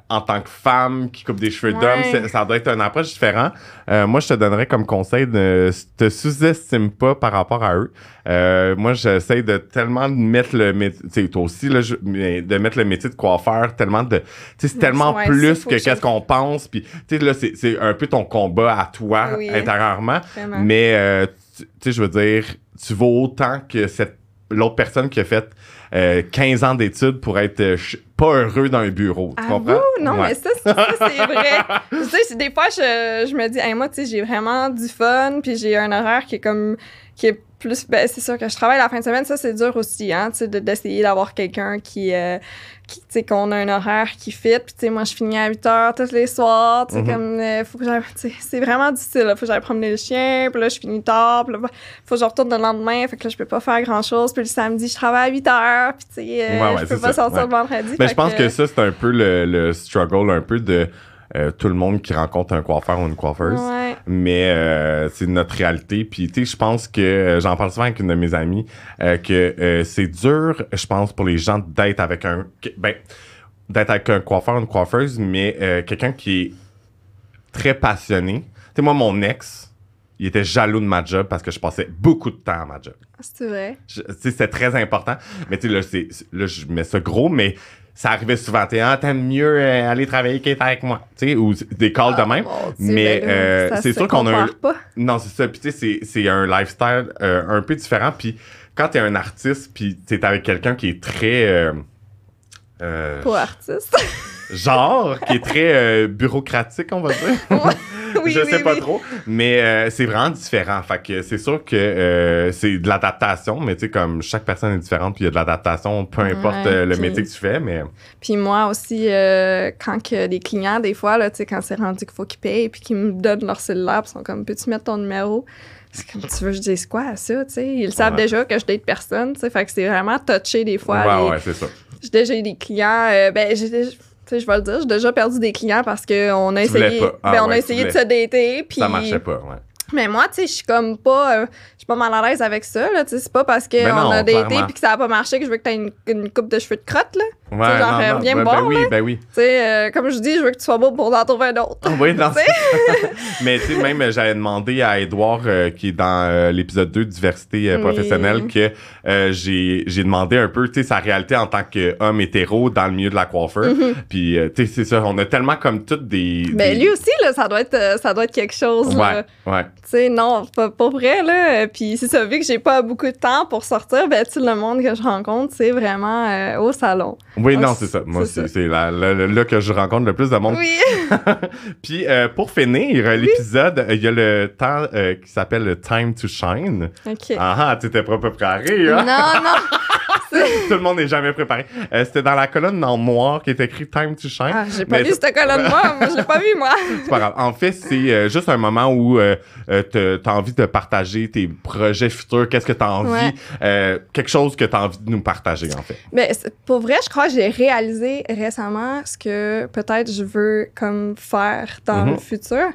En tant que femme qui coupe des cheveux Ouais. d'homme, ça doit être une approche différente. Euh, moi, je te donnerais comme conseil de te sous-estime pas par rapport à eux. Euh, moi, j'essaie de tellement mettre le métier, tu sais, toi aussi, là, je- de mettre le métier de coiffeur tellement de, tu sais, c'est tellement Ouais, plus que qu'est-ce qu'on pense. Puis, tu sais, là, c'est c'est un peu ton combat à toi Oui. intérieurement. Vraiment. Mais, euh, tu sais, je veux dire, tu vaux autant que cette l'autre personne qui a fait euh, 15 ans d'études pour être euh, pas heureux dans un bureau. Tu Ah comprends? vous? Non, Ouais. mais ça, c'est- ça, c'est [LAUGHS] vrai. tu sais, des fois, je, je me dis, hey, moi, tu sais, j'ai vraiment du fun, puis j'ai un horaire qui est comme, qui est plus, ben, c'est sûr que je travaille la fin de semaine, ça, c'est dur aussi, hein, tu sais, de- d'essayer d'avoir quelqu'un qui, euh, qui, tu sais, qu'on a un horaire qui fit, puis tu sais, moi, je finis à 8 heures tous les soirs, tu sais, Mhm. comme, euh, faut que j'aille, tu sais, c'est vraiment difficile, là, faut que j'aille promener le chien, puis là, je finis tard, puis là, faut que je retourne le lendemain, fait que là, je peux pas faire grand-chose, puis le samedi, je travaille à 8 heures, puis tu sais, euh, Ouais, ouais, je peux pas ça, sortir ouais. le vendredi. Mais je pense que ça, c'est un peu le, le struggle, un peu de euh, tout le monde qui rencontre un coiffeur ou une coiffeuse. Ouais. Mais euh, c'est notre réalité. Puis, tu sais, je pense que euh, j'en parle souvent avec une de mes amies, euh, que c'est dur, je pense, pour les gens d'être avec un. Ben, d'être avec un coiffeur, une coiffeuse, mais quelqu'un qui est très passionné. Tu sais, moi, mon ex, il était jaloux de ma job parce que je passais beaucoup de temps à ma job. C'est vrai? Je- Tu sais, c'est très important. Mais tu sais, là, là, je mets ça gros, mais ça arrivait souvent. T'es, ah, t'aimes mieux euh, aller travailler qu'être avec moi. Tu sais, ou des calls de même. Ah, Dieu, mais ben euh, c'est sûr qu'on a un. pas. Non, c'est ça. Puis tu sais, c'est- un lifestyle euh, un peu différent. Puis quand t'es un artiste, puis t'es avec quelqu'un qui est très. euh, euh, Pour artiste. genre, qui est très bureaucratique, on va dire. Oui, je oui, sais pas trop. Mais euh, c'est vraiment différent. Fait que c'est sûr que euh, c'est de l'adaptation, mais tu sais, comme chaque personne est différente, puis il y a de l'adaptation, peu importe Ouais, euh, le puis- métier que tu fais, mais. Puis moi aussi, euh, quand que des clients, des fois, là, tu sais, quand c'est rendu qu'il faut qu'ils payent, puis qu'ils me donnent leur cellulaire, ils sont comme, peux-tu mettre ton numéro? C'est comme, tu veux que je dise quoi à ça, tu sais? Ils savent déjà que je date personne, tu sais, fait que c'est vraiment touché des fois. ouais, les- ouais, c'est ça. J'ai déjà eu des clients, ben, j'ai déjà- sais, je vais le dire, j'ai déjà perdu des clients parce qu'on a Tu essayé. Ah ben, on ouais, a tu essayé de se dater, puis... Ça marchait pas, ouais. Mais moi, tu sais, je suis comme pas. euh, je suis pas mal à l'aise avec ça, là. Tu sais, c'est pas parce qu'on Ben non, a daté puis que ça a pas marché que je veux que t'aies une, une coupe de cheveux de crotte, là. Ouais, genre, non, non, viens me ben, voir, ben oui, ben oui. Tu sais, euh, comme je dis, je veux que tu sois beau pour en trouver un autre. Oui, non, [LAUGHS] Mais tu sais, même, euh, j'avais demandé à Edouard, euh, qui est dans euh, l'épisode 2 de diversité euh, Oui. professionnelle, que euh, j'ai j'ai demandé un peu, tu sais, sa réalité en tant qu'homme hétéro dans le milieu de la coiffeur. Puis, euh, tu sais, c'est ça, on a tellement comme toutes des... Ben, des- lui aussi, là, ça doit être, euh, ça doit être quelque chose. Ouais, ouais. Tu sais, non, pas, pas vrai, là. Euh, Puis c'est ça, vu que j'ai pas beaucoup de temps pour sortir, ben, tu le monde que je rencontre, c'est vraiment euh, au salon. Oui, Ouais, non, c'est ça. Moi, c'est là, là- là que je rencontre le plus de monde. Oui. [LAUGHS] Puis, euh, pour finir l'épisode, euh, il y a le temps euh, qui s'appelle le Time to Shine. OK. Ah ah, tu t'es pas préparé, hein? Non, non. [LAUGHS] [LAUGHS] Tout le monde n'est jamais préparé. Euh, C'était dans la colonne en noir qui est écrit Time to Shine. Ah, j'ai pas Mais vu cette colonne [LAUGHS] moi, moi, je l'ai pas vu, moi. C'est pas grave. En fait, c'est euh, juste un moment où euh, euh, t'as- t'as envie de partager tes projets futurs, qu'est-ce que t'as envie, Ouais. euh, quelque chose que t'as envie de nous partager, en fait. Mais pour vrai, je crois que j'ai réalisé récemment ce que peut-être je veux comme faire dans Mhm. le futur.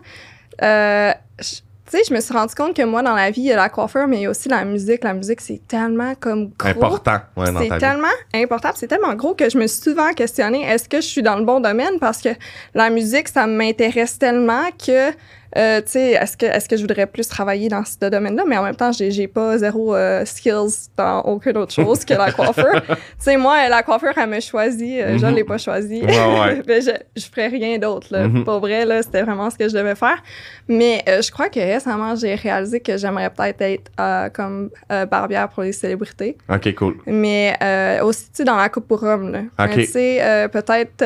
Je- tu sais, je me suis rendu compte que moi, dans la vie, il y a la coiffeur, mais il y a aussi la musique. La musique, c'est tellement comme gros. Important, ouais, C'est tellement important, c'est tellement gros que je me suis souvent questionné est-ce que je suis dans le bon domaine? Parce que la musique, ça m'intéresse tellement que, euh, tu sais, est-ce que, est-ce que je voudrais plus travailler dans ce domaine-là? Mais en même temps, j'ai, pas zéro euh, skills dans aucune autre chose que la [LAUGHS] coiffeur. tu sais, moi, la coiffeur, elle me choisit, euh, je Mhm. l'ai pas choisi. Ouais, ouais. [LAUGHS] Mais je, je ferais rien d'autre, là. Mhm. Pour vrai, là, c'était vraiment ce que je devais faire. Mais euh, je crois que récemment, j'ai réalisé que j'aimerais peut-être être euh, comme euh, barbière pour les célébrités. OK, cool. Mais euh, aussi, tu sais, dans la coupe pour hommes, là. Ok. Tu sais, euh, peut-être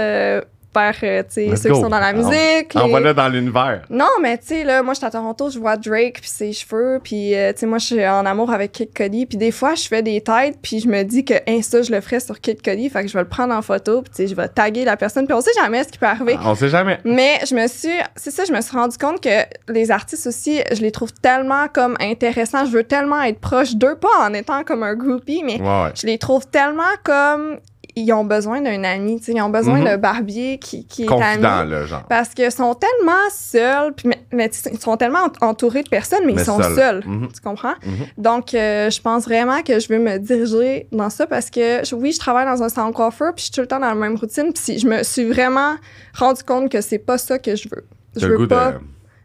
vers, euh, tu sais, Let's ceux go. qui sont dans la En- musique. les- Envoie-le dans l'univers. Non, mais tu sais, là, moi, je suis à Toronto, je vois Drake, puis ses cheveux, puis, euh, tu sais, moi, je suis en amour avec Kid Cudi, puis des fois, je fais des têtes, puis je me dis que, hein, ça, je le ferais sur Kid Cudi, fait que je vais le prendre en photo, puis, tu sais, je vais taguer la personne, puis on sait jamais ce qui peut arriver. On sait jamais. Mais je me suis, c'est ça, je me suis rendu compte que les artistes aussi, je les trouve tellement comme intéressants. Je veux tellement être proche d'eux, pas en étant comme un groupie, mais Ouais, ouais. je les trouve tellement comme ils ont besoin d'un ami, ils ont besoin Mhm. d'un barbier qui, qui est Confident, ami. là, genre. Parce qu'ils sont tellement seuls, puis mais, mais ils sont tellement ent- entourés de personnes, mais, Mais ils sont seuls. seuls. Mhm. Tu comprends? Mhm. Donc, euh, je pense vraiment que je veux me diriger dans ça parce que, oui, je travaille dans un salon de coiffeur, puis je suis tout le temps dans la même routine. Puis si- je me suis vraiment rendu compte que c'est pas ça que je veux. Je le veux goût pas. de.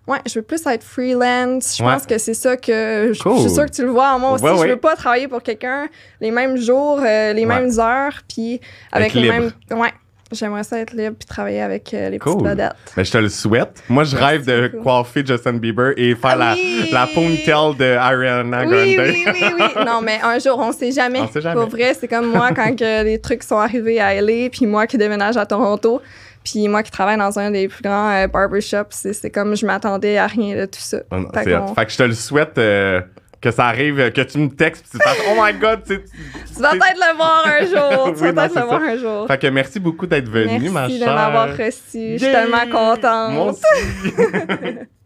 Ouais, je veux plus être freelance. Je Ouais. pense que c'est ça que. Je, Cool. je suis sûre que tu le vois en moi aussi. Ouais, je ouais. veux pas travailler pour quelqu'un les mêmes jours, euh, les mêmes heures, puis avec Être les libre. mêmes. Ouais. J'aimerais ça être libre puis travailler avec euh, les Cool. petites vedettes. Mais je te le souhaite. Moi, je rêve de beaucoup. coiffer Justin Bieber et faire Ah la, la ponytail de Ariana Grande. Oui, oui, oui, oui. Non, mais un jour, on sait jamais. On sait jamais. Pour vrai, c'est comme moi quand que les trucs sont arrivés à LA, puis moi qui déménage à Toronto, puis moi qui travaille dans un des plus grands euh, barbershops. C'est comme je m'attendais à rien de tout ça. Non, Fait que je te le souhaite euh, que ça arrive, que tu me textes pis tu fasses Oh my god, tu sais, tu- vas peut-être le voir un jour. [LAUGHS] Tu Oui, vas peut-être le voir un jour. Fait que merci beaucoup d'être venu, ma Merci chère. de m'avoir reçu. Je suis tellement contente. Moi aussi. [LAUGHS]